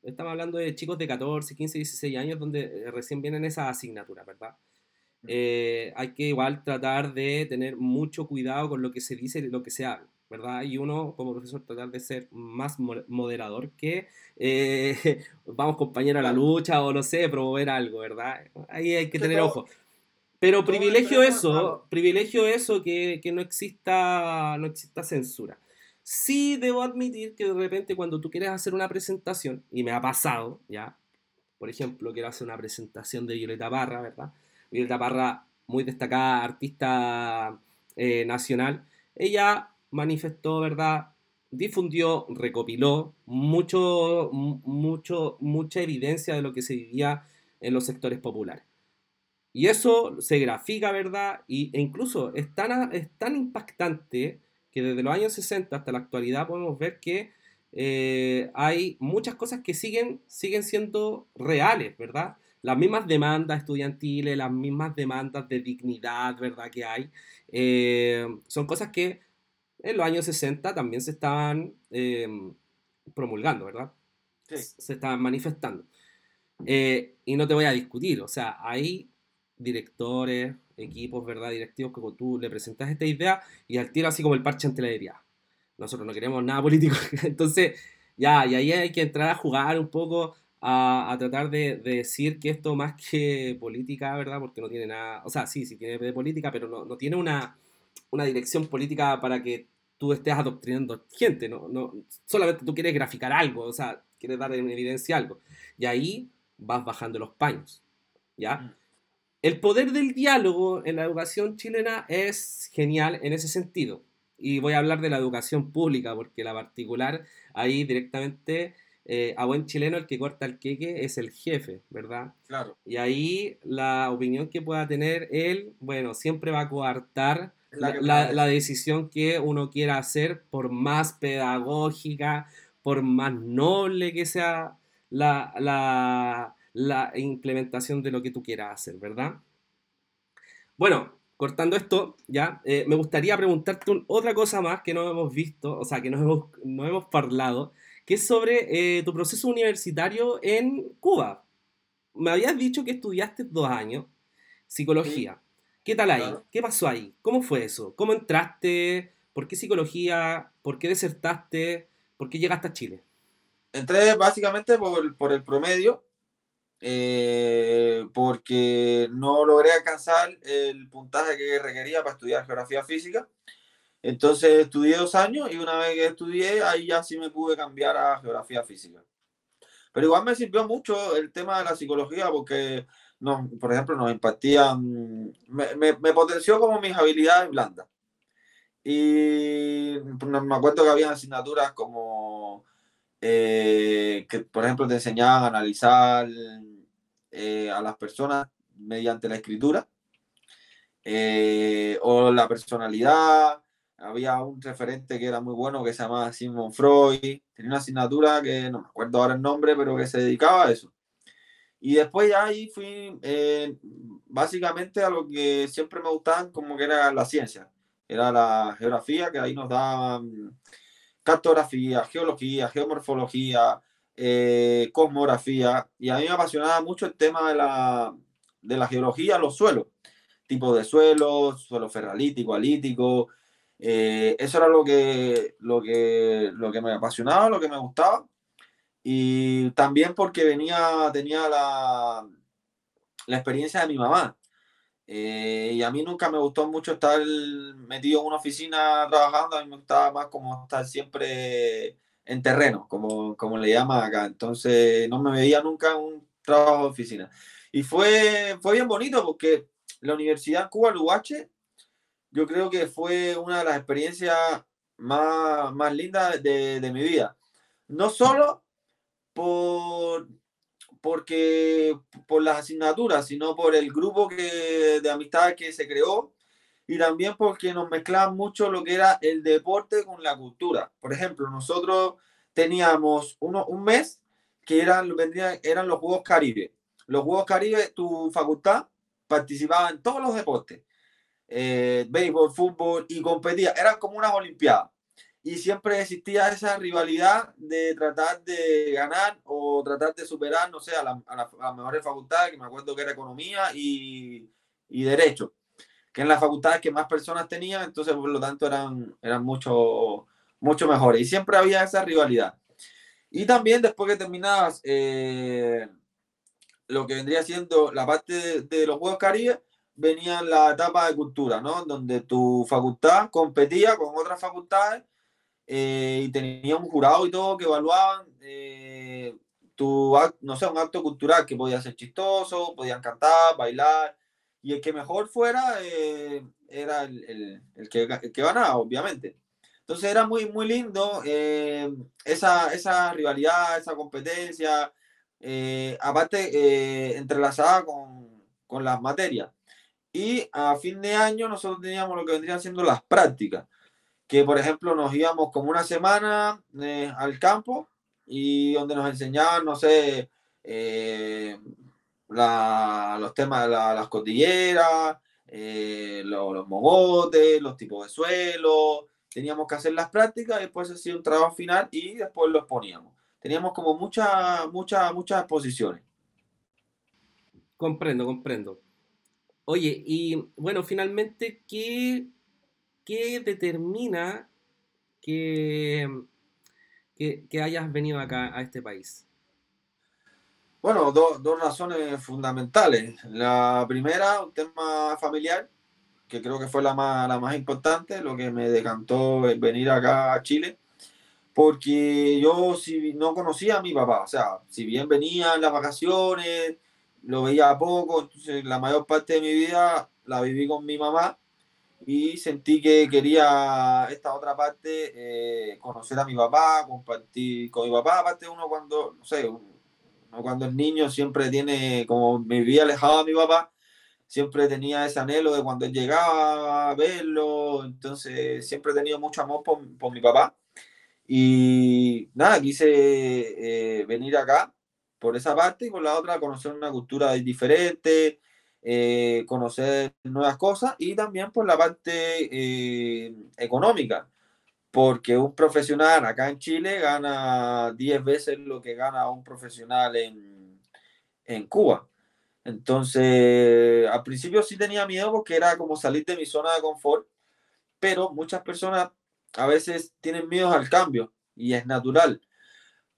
estamos hablando de chicos de 14, 15, 16 años, donde eh, recién vienen esas asignaturas, ¿verdad? Eh, hay que igual tratar de tener mucho cuidado con lo que se dice y lo que se habla, ¿verdad? Y uno como profesor tratar de ser más moderador que eh, vamos compañero a la lucha o no sé, promover algo, ¿verdad? Ahí hay que tener ojo. Pero privilegio eso, privilegio eso que, no exista, no exista censura. Sí debo admitir que de repente cuando tú quieres hacer una presentación, y me ha pasado, ¿ya? Por ejemplo, quiero hacer una presentación de Violeta Parra, ¿verdad? Violeta Parra, muy destacada artista eh, nacional, ella manifestó, ¿verdad? Difundió, recopiló mucho, mucho, mucha evidencia de lo que se vivía en los sectores populares. Y eso se grafica, ¿verdad? Y, e incluso es tan, es tan impactante que desde los años 60 hasta la actualidad podemos ver que eh, hay muchas cosas que siguen, siguen siendo reales, ¿verdad? Las mismas demandas estudiantiles, las mismas demandas de dignidad, ¿verdad? Que hay, eh, son cosas que en los años 60 también se estaban em, promulgando, ¿verdad? Sí. Se estaban manifestando. Eh, y no te voy a discutir, o sea, hay directores, equipos, ¿verdad? Directivos, como tú le presentas esta idea y al tiro así como el parche ante la herida. Nosotros no queremos nada político. Entonces, ya, y ahí hay que entrar a jugar un poco, a, tratar de, decir que esto más que política, ¿verdad? Porque no tiene nada, o sea, sí, sí tiene de política, pero no, no tiene una, una dirección política para que tú estés adoctrinando gente, ¿no? no solamente tú quieres graficar algo, o sea, quieres dar en evidencia algo. Y ahí vas bajando los paños, ¿ya? El poder del diálogo en la educación chilena es genial en ese sentido. Y voy a hablar de la educación pública, porque la particular, ahí directamente, eh, a buen chileno, el que corta el queque es el jefe, ¿verdad? Claro. Y ahí la opinión que pueda tener él, bueno, siempre va a coartar la, decisión que uno quiera hacer, por más pedagógica, por más noble que sea la, la la implementación de lo que tú quieras hacer, ¿verdad? Bueno, cortando esto, ya, eh, me gustaría preguntarte otra cosa más que no hemos visto, o sea, que no hemos, no hemos parlado, que es sobre eh, tu proceso universitario en Cuba. Me habías dicho que estudiaste dos años psicología. ¿Qué tal ahí? ¿Qué pasó ahí? ¿Cómo fue eso? ¿Cómo entraste? ¿Por qué psicología? ¿Por qué desertaste? ¿Por qué llegaste a Chile? Entré básicamente por, por el promedio. Eh, porque no logré alcanzar el puntaje que requería para estudiar geografía física. Entonces estudié dos años y una vez que estudié, ahí ya sí me pude cambiar a geografía física. Pero igual me sirvió mucho el tema de la psicología porque, no, por ejemplo, nos impartían, me, me, potenció como mis habilidades blandas. Y me acuerdo que había asignaturas como eh, que, por ejemplo, te enseñaban a analizar eh, a las personas mediante la escritura eh, o la personalidad. Había un referente que era muy bueno que se llamaba Simon Freud. Tenía una asignatura que no me acuerdo ahora el nombre, pero que se dedicaba a eso. Y después ya ahí fui eh, básicamente a lo que siempre me gustaban, como que era la ciencia. Era la geografía, que ahí nos daban cartografía, geología, geomorfología, eh, cosmografía. Y a mí me apasionaba mucho el tema de la, de la geología, los suelos, tipos de suelos, suelo ferralítico, alítico. Eh, eso era lo que, lo, que, lo que me apasionaba, lo que me gustaba. Y también porque venía, tenía la, la experiencia de mi mamá. Eh, y a mí nunca me gustó mucho estar metido en una oficina trabajando, a mí me gustaba más como estar siempre en terreno, como, como le llaman acá. Entonces no me veía nunca un trabajo de oficina. Y fue, fue bien bonito porque la Universidad Cuba Luguache, yo creo que fue una de las experiencias más, más lindas de, de mi vida. No solo por, porque, por las asignaturas, sino por el grupo que, de amistades que se creó y también porque nos mezclaban mucho lo que era el deporte con la cultura. Por ejemplo, nosotros teníamos uno, un mes que eran, eran los Juegos Caribe. Los Juegos Caribe, tu facultad participaba en todos los deportes, eh, béisbol, fútbol y competía. Eran como unas Olimpiadas y siempre existía esa rivalidad de tratar de ganar o tratar de superar, no sé, a, la, a, las mejores facultades, que me acuerdo que era economía y, y, derecho, que en las facultades que más personas tenían, entonces por lo tanto eran, eran mucho, mucho mejores. Y siempre había esa rivalidad. Y también después que terminabas eh, lo que vendría siendo la parte de, de los Juegos Caribe, venía la etapa de cultura, ¿no? Donde tu facultad competía con otras facultades eh, y tenía un jurado y todo que evaluaban eh, tu, no sé, un acto cultural que podía ser chistoso, podían cantar, bailar, y el que mejor fuera eh, era el, el, el, que, el, que, ganaba, obviamente. Entonces era muy, muy lindo eh, esa, esa rivalidad, esa competencia, eh, aparte entrelazada con, con las materias. Y a fin de año nosotros teníamos lo que vendrían siendo las prácticas que por ejemplo nos íbamos como una semana eh, al campo y donde nos enseñaban, no sé, eh, la, los temas de la, las cordilleras, eh, los, mogotes, los tipos de suelo, teníamos que hacer las prácticas, después hacía un trabajo final y después los poníamos. Teníamos como muchas, muchas, muchas exposiciones. Comprendo, comprendo. Oye, y bueno, finalmente, ¿qué ¿qué determina que, que, que, hayas venido acá a este país? Bueno, do, dos razones fundamentales. La primera, un tema familiar, que creo que fue la más, la más importante, lo que me decantó el venir acá a Chile, porque yo si, no conocía a mi papá, o sea, si bien venía en las vacaciones, lo veía poco, entonces la mayor parte de mi vida la viví con mi mamá y sentí que quería esta otra parte, eh, conocer a mi papá, compartir con mi papá, aparte uno cuando, no sé, cuando es niño siempre tiene, como me vivía alejado de mi papá, siempre tenía ese anhelo de cuando él llegaba a verlo, entonces siempre he tenido mucho amor por, por mi papá. Y nada, quise eh, venir acá por esa parte y por la otra conocer una cultura diferente, eh, conocer nuevas cosas y también por la parte eh, económica, porque un profesional acá en Chile gana 10 veces lo que gana un profesional en, en Cuba. Entonces, al principio sí tenía miedo porque era como salir de mi zona de confort, pero muchas personas a veces tienen miedo al cambio y es natural.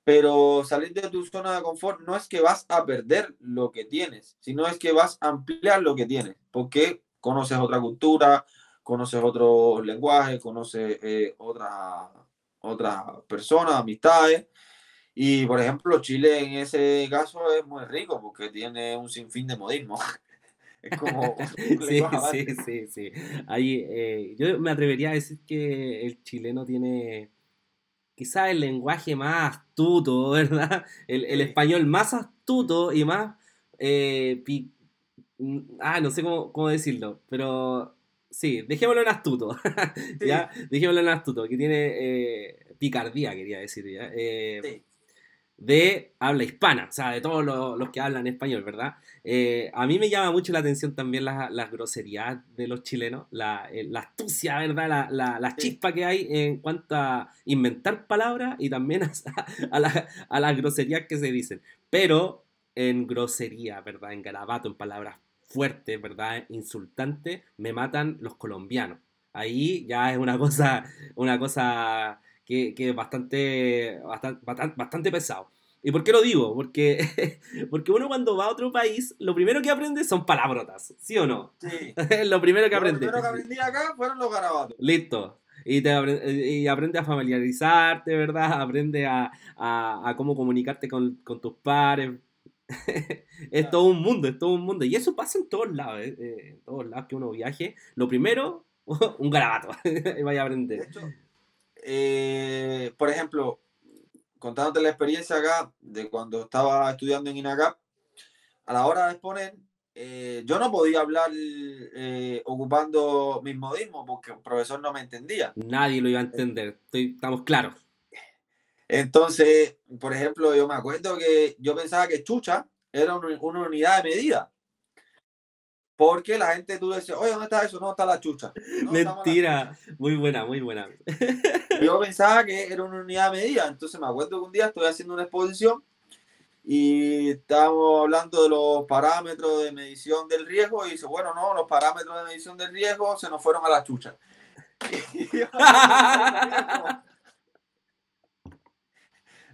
Pero salir de tu zona de confort no es que vas a perder lo que tienes, sino es que vas a ampliar lo que tienes, porque conoces otra cultura, conoces otro lenguaje, conoces eh, otra, otra persona, amistades. Y por ejemplo, Chile en ese caso es muy rico porque tiene un sinfín de modismo. Es como. sí, sí, sí, sí. Ahí, eh, yo me atrevería a decir que el chileno tiene quizás el lenguaje más astuto, ¿verdad? El, el, español más astuto y más, eh, mm, ah, no sé cómo, cómo, decirlo, pero sí, dejémoslo en astuto, ¿ya? Dejémoslo en astuto, que tiene eh, picardía, quería decir, ¿ya? Eh, sí de habla hispana, o sea, de todos los, que hablan español, ¿verdad? Eh, a mí me llama mucho la atención también las, groserías de los chilenos, la, eh, astucia, ¿verdad? La, chispa que hay en cuanto a inventar palabras y también a, las groserías que se dicen. Pero en grosería, ¿verdad? En garabato, en palabras fuertes, ¿verdad? Insultantes, me matan los colombianos. Ahí ya es una cosa, una cosa que, es bastante, bastante, bastante pesado. ¿Y por qué lo digo? Porque, porque uno cuando va a otro país, lo primero que aprende son palabrotas, ¿sí o no? Sí. lo primero que aprende. Lo primero que aprendí acá fueron los garabatos. Listo. Y, te y aprende a familiarizarte, ¿verdad? Aprende a, a, cómo comunicarte con, con tus pares. es todo un mundo, es todo un mundo. Y eso pasa en todos lados, ¿eh? eh en todos lados que uno viaje. Lo primero, un garabato. vaya a aprender. Eh, por ejemplo, contándote la experiencia acá de cuando estaba estudiando en INACAP, a la hora de exponer, eh, yo no podía hablar eh, ocupando mis modismos porque el profesor no me entendía. Nadie lo iba a entender, estamos claros. Entonces, por ejemplo, yo me acuerdo que yo pensaba que chucha era una unidad de medida. Porque la gente, tú dices, oye, ¿dónde está eso? No, está la chucha. Mentira. Muy buena, muy buena. Yo pensaba que era una unidad de medida. Entonces me acuerdo que un día estoy haciendo una exposición y estábamos hablando de los parámetros de medición del riesgo y dice, bueno, no, los parámetros de medición del riesgo se nos fueron a la chucha. Y,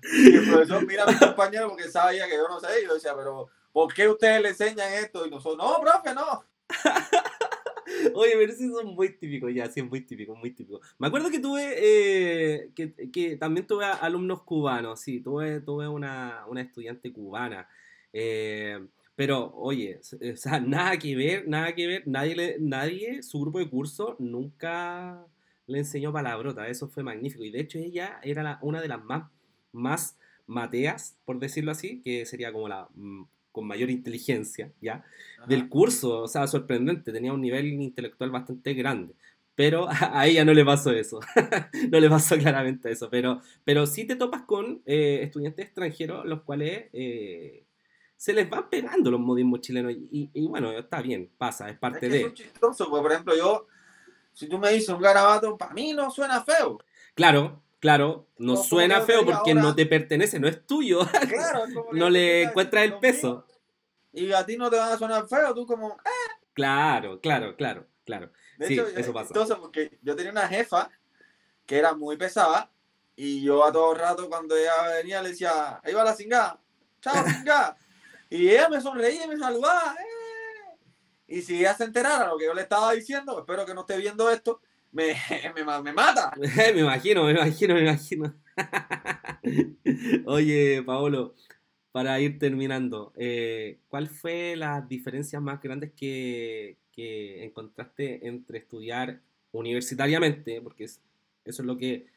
el profesor mira a mi compañero porque sabía que yo no sé. Y yo decía, pero ¿por qué ustedes le enseñan esto? Y nosotros, no, profe, no. Oye, pero sí son muy típicos, ya, sí, muy típicos, muy típicos. Me acuerdo que tuve, eh, que, que, también tuve alumnos cubanos, sí, tuve, tuve una, una estudiante cubana. Eh, pero, oye, o sea, nada que ver, nada que ver, nadie, le, nadie, su grupo de curso nunca le enseñó palabrota, eso fue magnífico. Y de hecho ella era una de las más, más mateas, por decirlo así, que sería como la mm, con mayor inteligencia, ¿ya? Del curso, o sea, sorprendente, tenía un nivel intelectual bastante grande. Pero a ella no le pasó eso, no le pasó claramente eso, pero, pero sí te topas con eh, estudiantes extranjeros los cuales eh, se les van pegando los modismos chilenos y, y, bueno, está bien, pasa, es parte es que de... Es chistoso, porque por ejemplo yo, si tú me dices un garabato, para mí no suena feo. Claro, Claro, no, suena feo porque no te pertenece, no es tuyo. Claro, no le encuentras el peso. Y a ti no te van a sonar feo, tú como... ¡Ah! Claro, claro, claro, claro. sí, eso pasa. Entonces, porque yo tenía una jefa que era muy pesada y yo a todo rato cuando ella venía le decía, ahí va la cingada, chao cingada. y ella me sonreía y me saludaba. ¡eh! Y si ella se enterara lo que yo le estaba diciendo, espero que no esté viendo esto, me, me, me mata. me imagino, me imagino, me imagino. Oye, Paolo, para ir terminando, eh, ¿cuál fue las diferencias más grandes que, que, encontraste entre estudiar universitariamente? Porque eso es lo que,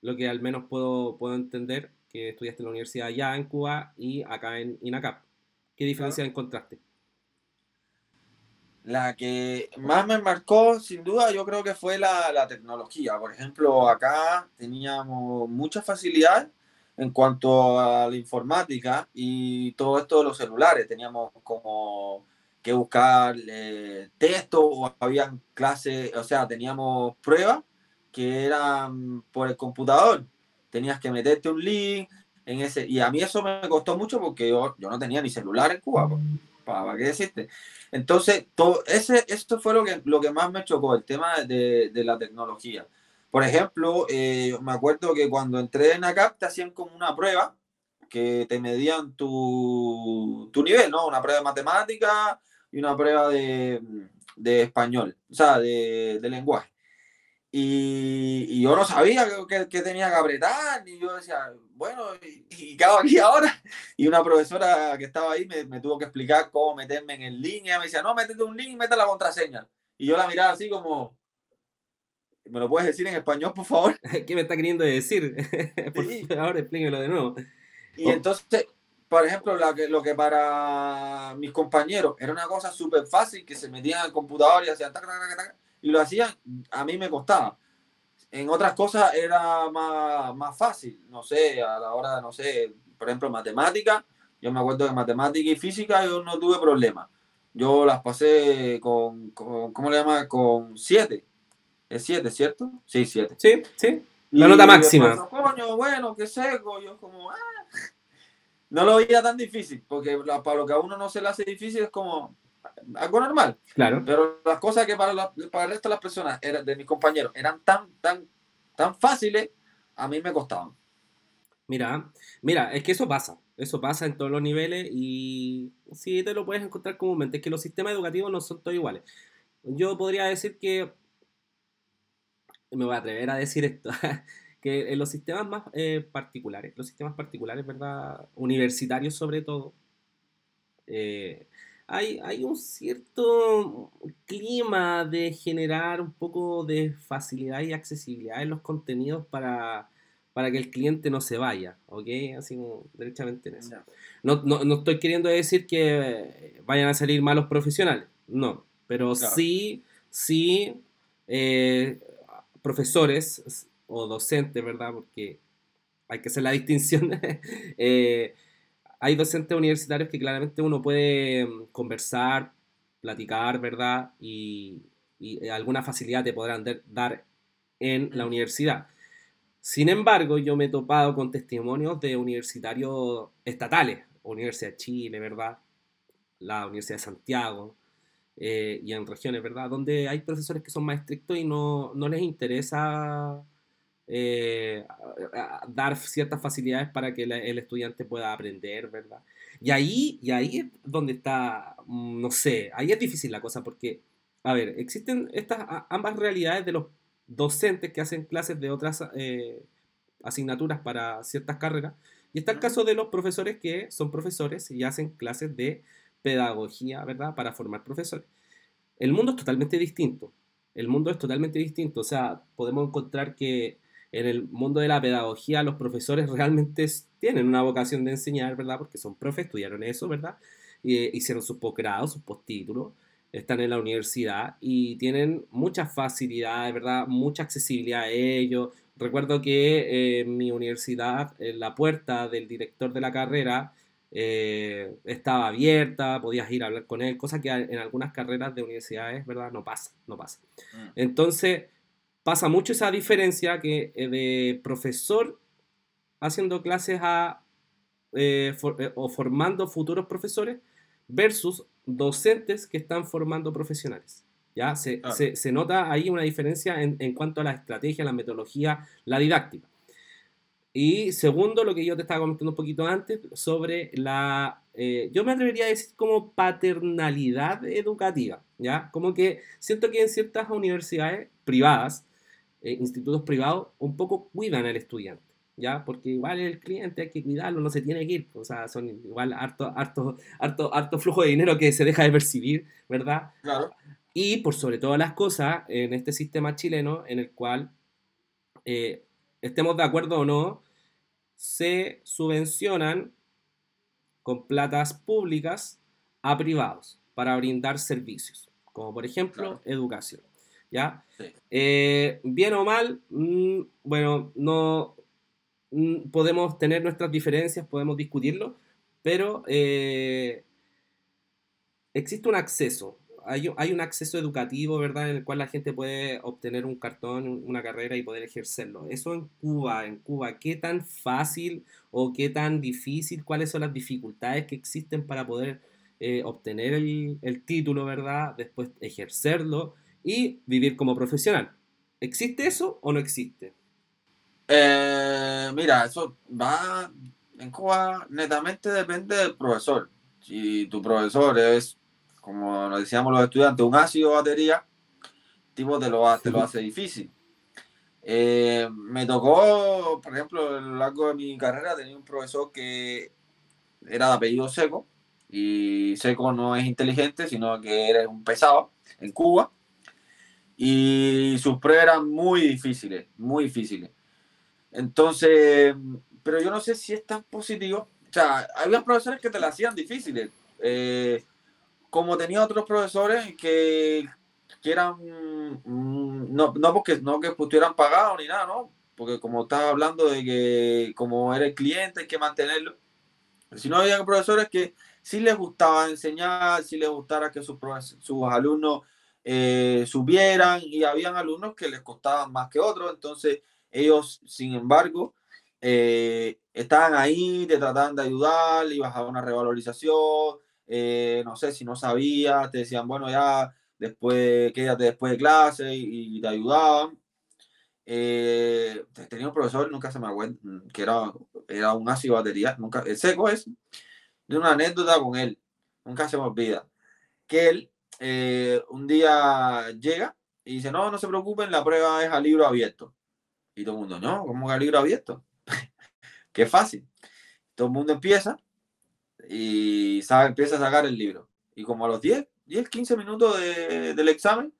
lo que al menos puedo, puedo entender, que estudiaste en la universidad allá en Cuba y acá en INACAP. ¿Qué diferencias encontraste? La que más me marcó, sin duda, yo creo que fue la, la tecnología. Por ejemplo, acá teníamos mucha facilidad en cuanto a la informática y todo esto de los celulares. Teníamos como que buscar eh, texto o habían clases, o sea, teníamos pruebas que eran por el computador. Tenías que meterte un link en ese. Y a mí eso me costó mucho porque yo, yo no tenía ni celular en Cuba. Pues, ¿Para, para qué decirte? Entonces, todo ese, esto fue lo que, lo que más me chocó, el tema de, de la tecnología. Por ejemplo, eh, me acuerdo que cuando entré en ACAP te hacían como una prueba que te medían tu, tu nivel, ¿no? Una prueba de matemática y una prueba de, de español, o sea, de, de lenguaje. Y, y, yo no sabía que, que, tenía que apretar, y yo decía, bueno, ¿y, y qué hago aquí ahora? Y una profesora que estaba ahí me, me, tuvo que explicar cómo meterme en el link, y me decía, no, métete un link y mete la contraseña. Y yo la miraba así como, ¿me lo puedes decir en español, por favor? ¿Qué me está queriendo decir? por favor, explíquelo de nuevo. Y entonces, por ejemplo, lo que para mis compañeros era una cosa súper fácil, que se metían al computador y hacían y lo hacían, a mí me costaba. En otras cosas era más, más fácil, no sé, a la hora, no sé, por ejemplo, matemática, yo me acuerdo de matemática y física yo no tuve problema. Yo las pasé con, con ¿cómo le llama? Con siete. Es siete, ¿cierto? Sí, siete. Sí, sí. La nota máxima. coño, bueno, qué seco. Yo como, ah. No lo veía tan difícil, porque para lo que a uno no se le hace difícil es como algo normal. Claro. Pero las cosas que para, para el resto de las personas, de mis compañeros, eran tan, tan, tan fáciles, a mí me costaban. Mira, mira, es que eso pasa. Eso pasa en todos los niveles y sí te lo puedes encontrar comúnmente. Es que los sistemas educativos no son todos iguales. Yo podría decir que me voy a atrever a decir esto, que en los sistemas más eh, particulares, los sistemas particulares, ¿verdad? Universitarios sobre todo, eh, hay, hay, un cierto clima de generar un poco de facilidad y accesibilidad en los contenidos para, para que el cliente no se vaya, ¿ok? Así como derechamente en eso. No, no, no estoy queriendo decir que vayan a salir malos profesionales, no, pero sí, sí, eh, profesores o docentes, ¿verdad? Porque hay que hacer la distinción. Eh, hay docentes universitarios que claramente uno puede mm, conversar, platicar, ¿verdad? Y, y alguna facilidad te podrán dar en la universidad. Sin embargo, yo me he topado con testimonios de universitarios estatales, Universidad de Chile, ¿verdad? La Universidad de Santiago, eh, y en regiones, ¿verdad? Donde hay profesores que son más estrictos y no, no les interesa eh, dar ciertas facilidades para que el estudiante pueda aprender, ¿verdad? Y ahí, y ahí es donde está, mm, no sé, ahí es difícil la cosa porque, a ver, existen estas ambas realidades de los docentes que hacen clases de otras eh, asignaturas para ciertas carreras. Y está el caso de los profesores que son profesores y hacen clases de pedagogía, ¿verdad? Para formar profesores. El mundo es totalmente distinto. El mundo es totalmente distinto. O sea, podemos encontrar que en el mundo de la pedagogía los profesores realmente tienen una vocación de enseñar, ¿verdad? Porque son profes, estudiaron eso, ¿verdad? Y, hicieron sus posgrados, sus postítulos, están en la universidad y tienen muchas facilidades, ¿verdad? Mucha accesibilidad a ellos. Recuerdo que en mi universidad, en la puerta del director de la carrera, eh, estaba abierta, podías ir a hablar con él, cosa que en algunas carreras de universidades, ¿verdad? No pasa, no pasa. Mm. Entonces, pasa mucho esa diferencia que eh, de profesor haciendo clases a, eh, o formando futuros profesores versus docentes que están formando profesionales. ¿ya? Se, se, nota ahí una diferencia en, en, cuanto a la estrategia, la metodología, la didáctica. Y segundo, lo que yo te estaba comentando un poquito antes sobre la, eh, yo me atrevería a decir como paternalidad educativa, ¿ya? Como que siento que en ciertas universidades privadas, eh, institutos privados, un poco cuidan al estudiante, ¿ya? Porque igual el cliente hay que cuidarlo, no se tiene que ir, o sea, son igual harto, harto, harto, harto flujo de dinero que se deja de percibir, ¿verdad? Claro. Y por sobre todas las cosas, en este sistema chileno en el cual... Eh, estemos de acuerdo o no, se subvencionan con platas públicas a privados para brindar servicios, como por ejemplo educación. ¿Ya? Eh, bien o mal, mm, bueno, no mm, podemos tener nuestras diferencias, podemos discutirlo, pero eh, existe un acceso hay, un acceso educativo, ¿verdad?, en el cual la gente puede obtener un cartón, una carrera y poder ejercerlo. Eso en Cuba, en Cuba, ¿qué tan fácil o qué tan difícil, cuáles son las dificultades que existen para poder eh, obtener el, título, ¿verdad?, después ejercerlo y vivir como profesional. ¿Existe eso o no existe? Eh, mira, eso va en Cuba netamente depende del profesor. Si tu profesor es como nos decíamos los estudiantes, un ácido batería, tipo te lo, te lo hace difícil. Eh, me tocó, por ejemplo, a lo largo de mi carrera, tenía un profesor que era de apellido seco, y seco no es inteligente, sino que era un pesado en Cuba, y sus pruebas eran muy difíciles, muy difíciles. Entonces, pero yo no sé si es tan positivo O sea, había profesores que te la hacían difíciles. Eh, como tenía otros profesores que, que eran, mm, no, no, porque no que estuvieran pagados ni nada, ¿no? Porque como estaba hablando de que como era el cliente hay que mantenerlo. Si no, había profesores que sí les gustaba enseñar, sí les gustara que sus, sus alumnos eh, subieran y habían alumnos que les costaban más que otros, entonces ellos, sin embargo, eh, estaban ahí, te trataban de ayudar, ibas a una revalorización, eh, no sé si no sabías, te decían, bueno, ya después, quédate después de clase y, te ayudaban. tenía un profesor, nunca se me acuerda, que era, era un ácido batería, nunca, el seco es, de una anécdota con él, nunca se me olvida, que él eh, un día llega y dice, no, no se preocupen, la prueba es a libro abierto. Y todo el mundo, no, ¿cómo que a libro abierto? Qué fácil. Todo el mundo empieza y sabe, empieza a sacar el libro. Y como a los 10, 10, 15 minutos del examen,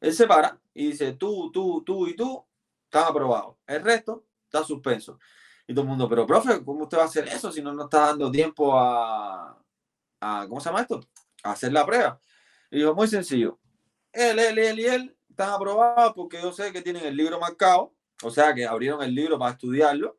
él se para y dice, tú, tú, tú y tú, están aprobados. El resto está suspenso. Y todo el mundo, pero profe, ¿cómo usted va a hacer eso si no nos está dando tiempo a, a ¿cómo se llama esto? A hacer la prueba. Y dijo, muy sencillo. Él, él, él y él están aprobados porque yo sé que tienen el libro marcado, o sea que abrieron el libro para estudiarlo.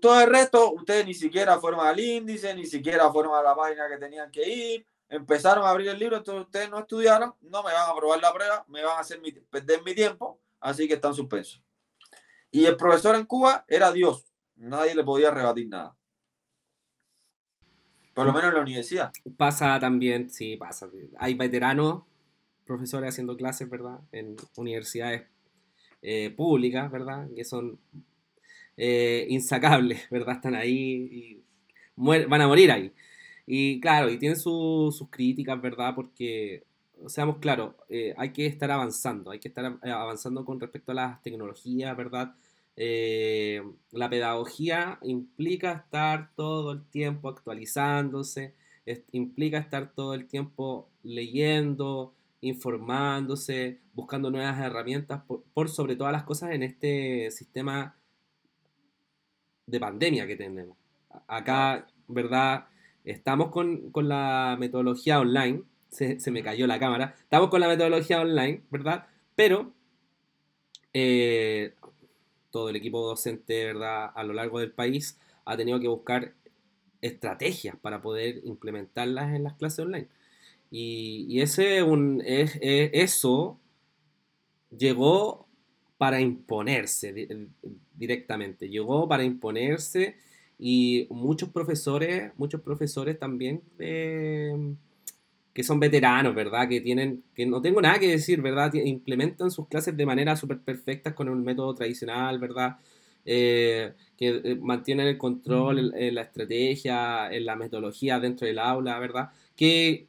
Todo el resto, ustedes ni siquiera fueron al índice, ni siquiera fueron a la página que tenían que ir, empezaron a abrir el libro, entonces ustedes no estudiaron, no me van a aprobar la prueba, me van a hacer perder mi tiempo, así que están suspensos. Y el profesor en Cuba era Dios, nadie le podía rebatir nada. Por lo menos en la universidad. Pasa también, sí, pasa. Hay veteranos, profesores haciendo clases, ¿verdad? En universidades eh, públicas, ¿verdad? Que son eh, insacables, ¿verdad? Están ahí y van a morir ahí. Y claro, y tienen sus críticas, ¿verdad? Porque, seamos claros, eh, hay que estar avanzando, hay que estar avanzando con respecto a las tecnologías, ¿verdad? Eh, la pedagogía implica estar todo el tiempo actualizándose, implica estar todo el tiempo leyendo, informándose, buscando nuevas herramientas, por, sobre todas las cosas en este sistema de pandemia que tenemos. Acá, ¿verdad? Estamos con, la metodología online, se, se, me cayó la cámara, estamos con la metodología online, ¿verdad? Pero eh, todo el equipo docente ¿verdad? a lo largo del país ha tenido que buscar estrategias para poder implementarlas en las clases online. Y, ese un, es, eso llegó para imponerse directamente, llegó para imponerse y muchos profesores, muchos profesores también que son veteranos, ¿verdad? Que tienen, que no tengo nada que decir, ¿verdad? Implementan sus clases de manera súper perfecta con un método tradicional, ¿verdad? Eh, que eh, mantienen el control, en la estrategia, en la metodología dentro del aula, ¿verdad? Que,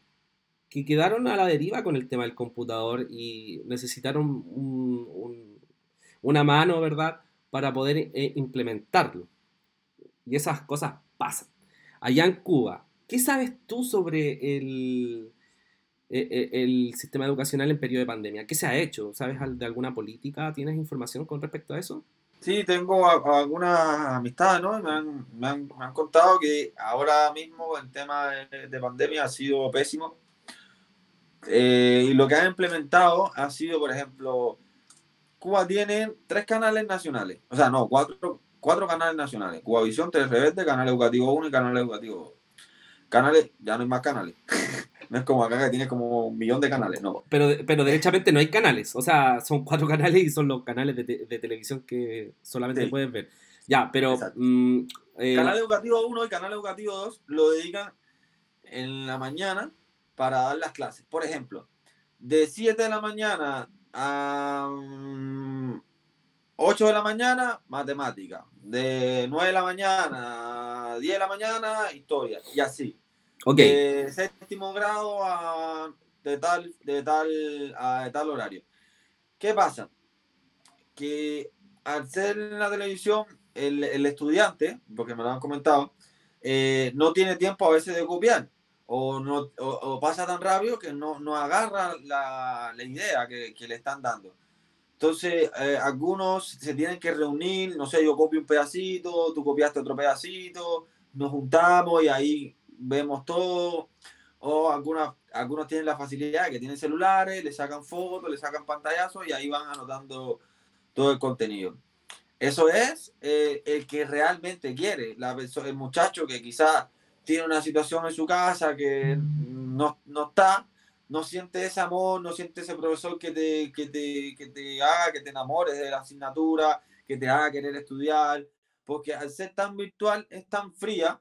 que, quedaron a la deriva con el tema del computador y necesitaron una mano, ¿verdad? Para poder eh, implementarlo. Y esas cosas pasan. Allá en Cuba, ¿qué sabes tú sobre el, el sistema educacional en periodo de pandemia. ¿Qué se ha hecho? ¿Sabes de alguna política? ¿Tienes información con respecto a eso? Sí, tengo algunas amistades, ¿no? Me han, me, han, me han, contado que ahora mismo el tema de, pandemia ha sido pésimo. Eh, y lo que han implementado ha sido, por ejemplo, Cuba tiene tres canales nacionales. O sea, no, cuatro, cuatro canales nacionales. Cuba Visión, Tres Rebelde, Canal Educativo 1 y Canal Educativo 2. Canales, ya no hay más canales. No es como acá que tiene como un millón de canales, no. Pero, pero derechamente no hay canales. O sea, son cuatro canales y son los canales de, televisión que solamente puedes ver. Ya, pero. Mm, eh, canal Educativo 1 y Canal Educativo 2 lo dedican en la mañana para dar las clases. Por ejemplo, de 7 de la mañana a 8 mm, de la mañana, matemática. De 9 de la mañana a 10 de la mañana, historia. Y así. De séptimo grado a de tal, de tal, a tal horario. ¿Qué pasa? Que al ser en la televisión, el, el estudiante, porque me lo han comentado, eh, no tiene tiempo a veces de copiar o, no, o, pasa tan rápido que no, no agarra la, la idea que, que, le están dando. Entonces, eh, algunos se tienen que reunir, no sé, yo copio un pedacito, tú copiaste otro pedacito, nos juntamos y ahí vemos todo. O algunos tienen la facilidad que tienen celulares, le sacan fotos, le sacan pantallazos y ahí van anotando todo el contenido. Eso es eh, el que realmente quiere, la el muchacho que quizás tiene una situación en su casa que no, no, está, no siente ese amor, no siente ese profesor que te, que te, que te haga que te enamores de la asignatura, que te haga querer estudiar, porque al ser tan virtual es tan fría,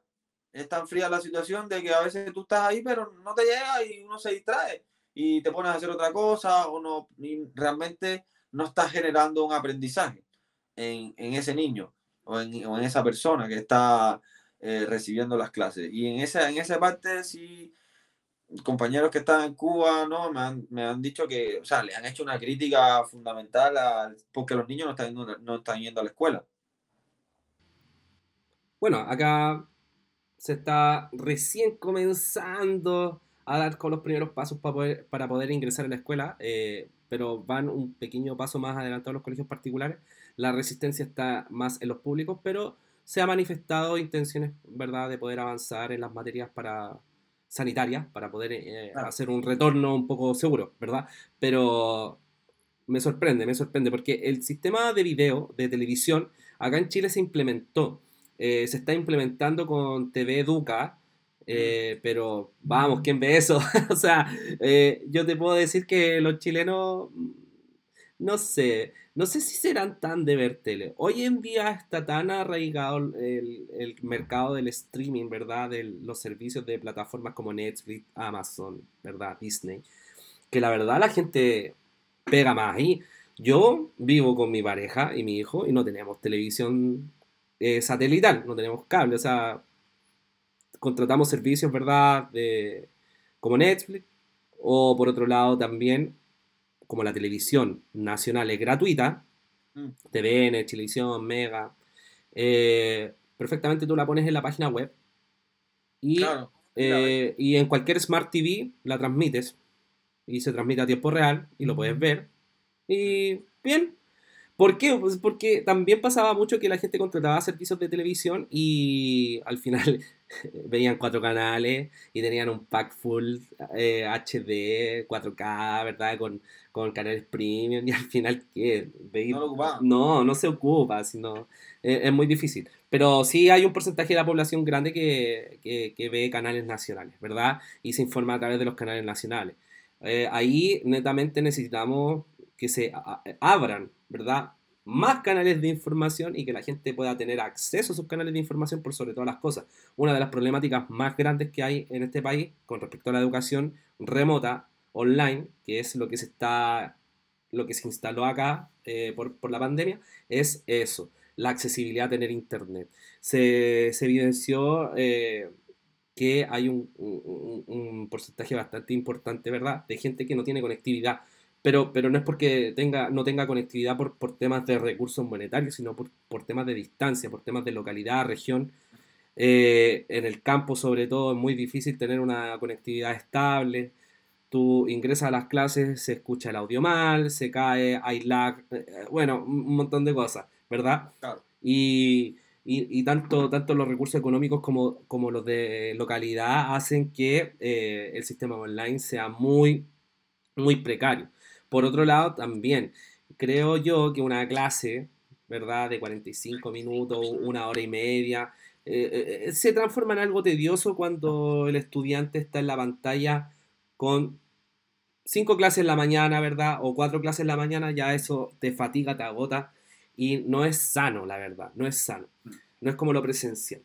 es tan fría la situación de que a veces tú estás ahí pero no te llega y uno se distrae y te pones a hacer otra cosa o no, realmente no estás generando un aprendizaje en, en ese niño o en, en, esa persona que está eh, recibiendo las clases. Y en esa, en esa parte sí, compañeros que están en Cuba, ¿no? Me han, me han dicho que, o sea, le han hecho una crítica fundamental porque los niños no están, no están yendo a la escuela. Bueno, acá se está recién comenzando a dar con los primeros pasos para poder, para poder ingresar a la escuela, eh, pero van un pequeño paso más adelantado los colegios particulares. La resistencia está más en los públicos, pero se ha manifestado intenciones, ¿verdad?, de poder avanzar en las materias para sanitarias, para poder eh, hacer un retorno un poco seguro, ¿verdad? Pero me sorprende, me sorprende, porque el sistema de video, de televisión, acá en Chile se implementó eh, se está implementando con TV Educa, eh, pero vamos, ¿quién ve eso? o sea, eh, yo te puedo decir que los chilenos, no sé, no sé si serán tan de ver tele. Hoy en día está tan arraigado el, el mercado del streaming, ¿verdad? De los servicios de plataformas como Netflix, Amazon, ¿verdad? Disney, que la verdad la gente pega más ahí. Yo vivo con mi pareja y mi hijo y no tenemos televisión eh, satelital, no tenemos cable, o sea, contratamos servicios, ¿verdad? De, como Netflix, o por otro lado también, como la televisión nacional es gratuita, mm. TVN, Televisión, Mega, eh, perfectamente tú la pones en la página web y, eh, y en cualquier Smart TV la transmites y se transmite a tiempo real y lo puedes ver y bien, ¿Por qué? Pues porque también pasaba mucho que la gente contrataba servicios de televisión y al final veían cuatro canales y tenían un pack full HD, 4K, ¿verdad? Con, con canales premium y al final, ¿qué? no, no, no se ocupa, sino, eh, es muy difícil. Pero sí hay un porcentaje de la población grande que, que, ve canales nacionales, ¿verdad? Y se informa a través de los canales nacionales. Eh, ahí netamente necesitamos que se abran ¿verdad? Más canales de información y que la gente pueda tener acceso a esos canales de información por sobre todas las cosas. Una de las problemáticas más grandes que hay en este país con respecto a la educación remota, online, que es lo que se está lo que se instaló acá eh, por, la pandemia, es eso, la accesibilidad a tener internet. Se, evidenció eh, que hay un, un, porcentaje bastante importante, ¿verdad?, de gente que no tiene conectividad pero, pero no es porque tenga, no tenga conectividad por, por temas de recursos monetarios, sino por, por, temas de distancia, por temas de localidad, región. Eh, en el campo, sobre todo, es muy difícil tener una conectividad estable. Tú ingresas a las clases, se escucha el audio mal, se cae, hay lag, eh, bueno, un montón de cosas, ¿verdad? Claro. Y, y, y, tanto, tanto los recursos económicos como, como los de localidad hacen que eh, el sistema online sea muy, muy precario. Por otro lado, también creo yo que una clase, ¿verdad? De 45 minutos, una hora y media, eh, eh, eh, se transforma en algo tedioso cuando el estudiante está en la pantalla con cinco clases en la mañana, ¿verdad? O cuatro clases en la mañana, ya eso te fatiga, te agota y no es sano, la verdad, no es sano. No es como lo presencial.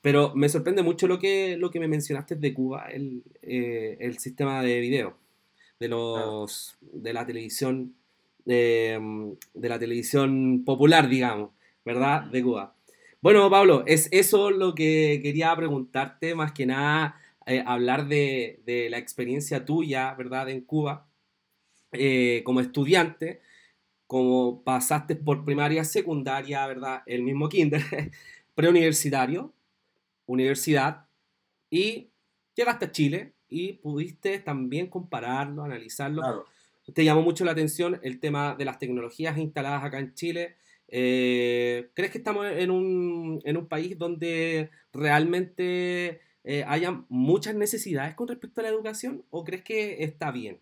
Pero me sorprende mucho lo que, lo que me mencionaste de Cuba, el, el sistema de video de los de la televisión mm, de, la televisión popular, digamos, ¿verdad? De Cuba. Bueno, Pablo, es eso lo que quería preguntarte, más que nada, eh, hablar de, la experiencia tuya, ¿verdad? En Cuba, eh, como estudiante, como pasaste por primaria, secundaria, ¿verdad? El mismo kinder, preuniversitario, universidad, y llegaste a Chile, y pudiste también compararlo, analizarlo. Te llamó mucho la atención el tema de las tecnologías instaladas acá en Chile, Eh, ¿Crees que estamos en un, en un país donde realmente eh, haya muchas necesidades con respecto a la educación o crees que está bien?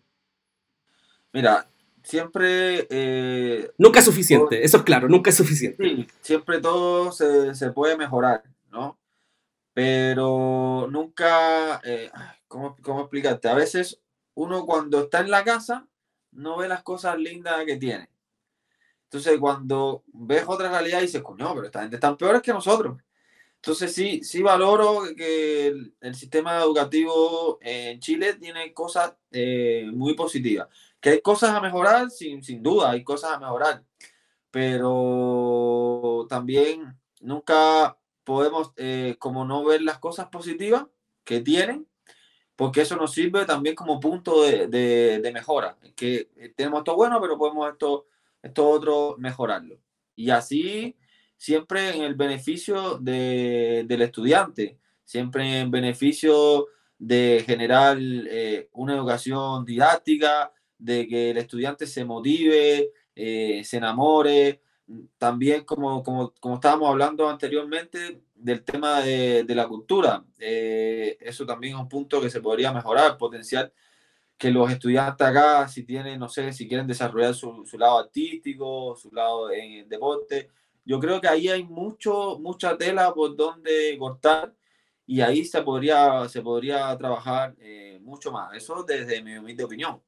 Mira, siempre... Eh, nunca es suficiente, eso es claro, nunca es suficiente. Sí, siempre todo se, se puede mejorar, ¿no? Pero nunca, eh, ¿cómo, ¿cómo explicarte? A veces uno cuando está en la casa no ve las cosas lindas que tiene. Entonces, cuando ves otra realidad, dices, coño, pero esta gente están peores que nosotros. Entonces, sí, sí valoro que el, sistema educativo en Chile tiene cosas eh, muy positivas. Que hay cosas a mejorar, sin, sin duda, hay cosas a mejorar. Pero también nunca podemos, eh, como no ver las cosas positivas que tienen, porque eso nos sirve también como punto de, de, mejora. Que tenemos esto bueno, pero podemos esto, esto otro mejorarlo. Y así, siempre en el beneficio de, del estudiante, siempre en beneficio de generar eh, una educación didáctica, de que el estudiante se motive, eh, se enamore. También, como, como, como estábamos hablando anteriormente, del tema de, de la cultura. Eh, eso también es un punto que se podría mejorar, potencial que los estudiantes acá, si tienen, no sé, si quieren desarrollar su, su lado artístico, su lado en el deporte, yo creo que ahí hay mucho, mucha tela por donde cortar y ahí se podría, se podría trabajar eh, mucho más. Eso desde mi humilde opinión.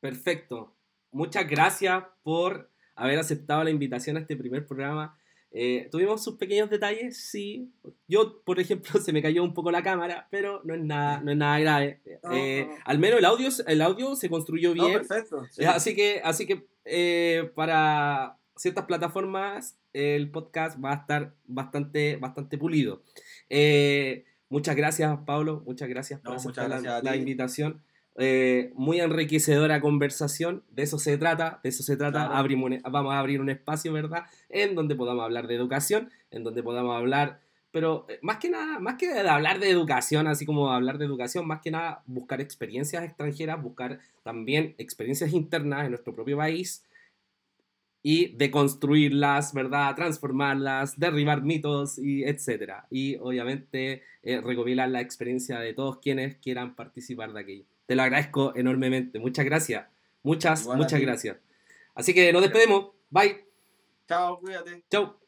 Perfecto. Muchas gracias por haber aceptado la invitación a este primer programa eh, tuvimos sus pequeños detalles, sí. Yo, por ejemplo, se me cayó un poco la cámara, pero no es nada, no es nada grave. Eh, al menos el audio, el audio se construyó bien. perfecto. Así que, así que eh, para ciertas plataformas el podcast va a estar bastante, bastante pulido. muchas gracias, Pablo. Muchas gracias por aceptar la invitación. Eh, muy enriquecedora conversación, de eso se trata, de eso se trata, vamos a abrir un espacio, ¿verdad? En donde podamos hablar de educación, en donde podamos hablar, pero eh, más que nada, más que de hablar de educación, así como hablar de educación, más que nada buscar experiencias extranjeras, buscar también experiencias internas en nuestro propio país y deconstruirlas, ¿verdad? Transformarlas, derribar mitos y etcétera. Y obviamente eh, recopilar la experiencia de todos quienes quieran participar de aquello. Te lo agradezco enormemente. Muchas gracias. Muchas, muchas gracias. Así que nos despedimos. Bye. Chao, cuídate. Chao.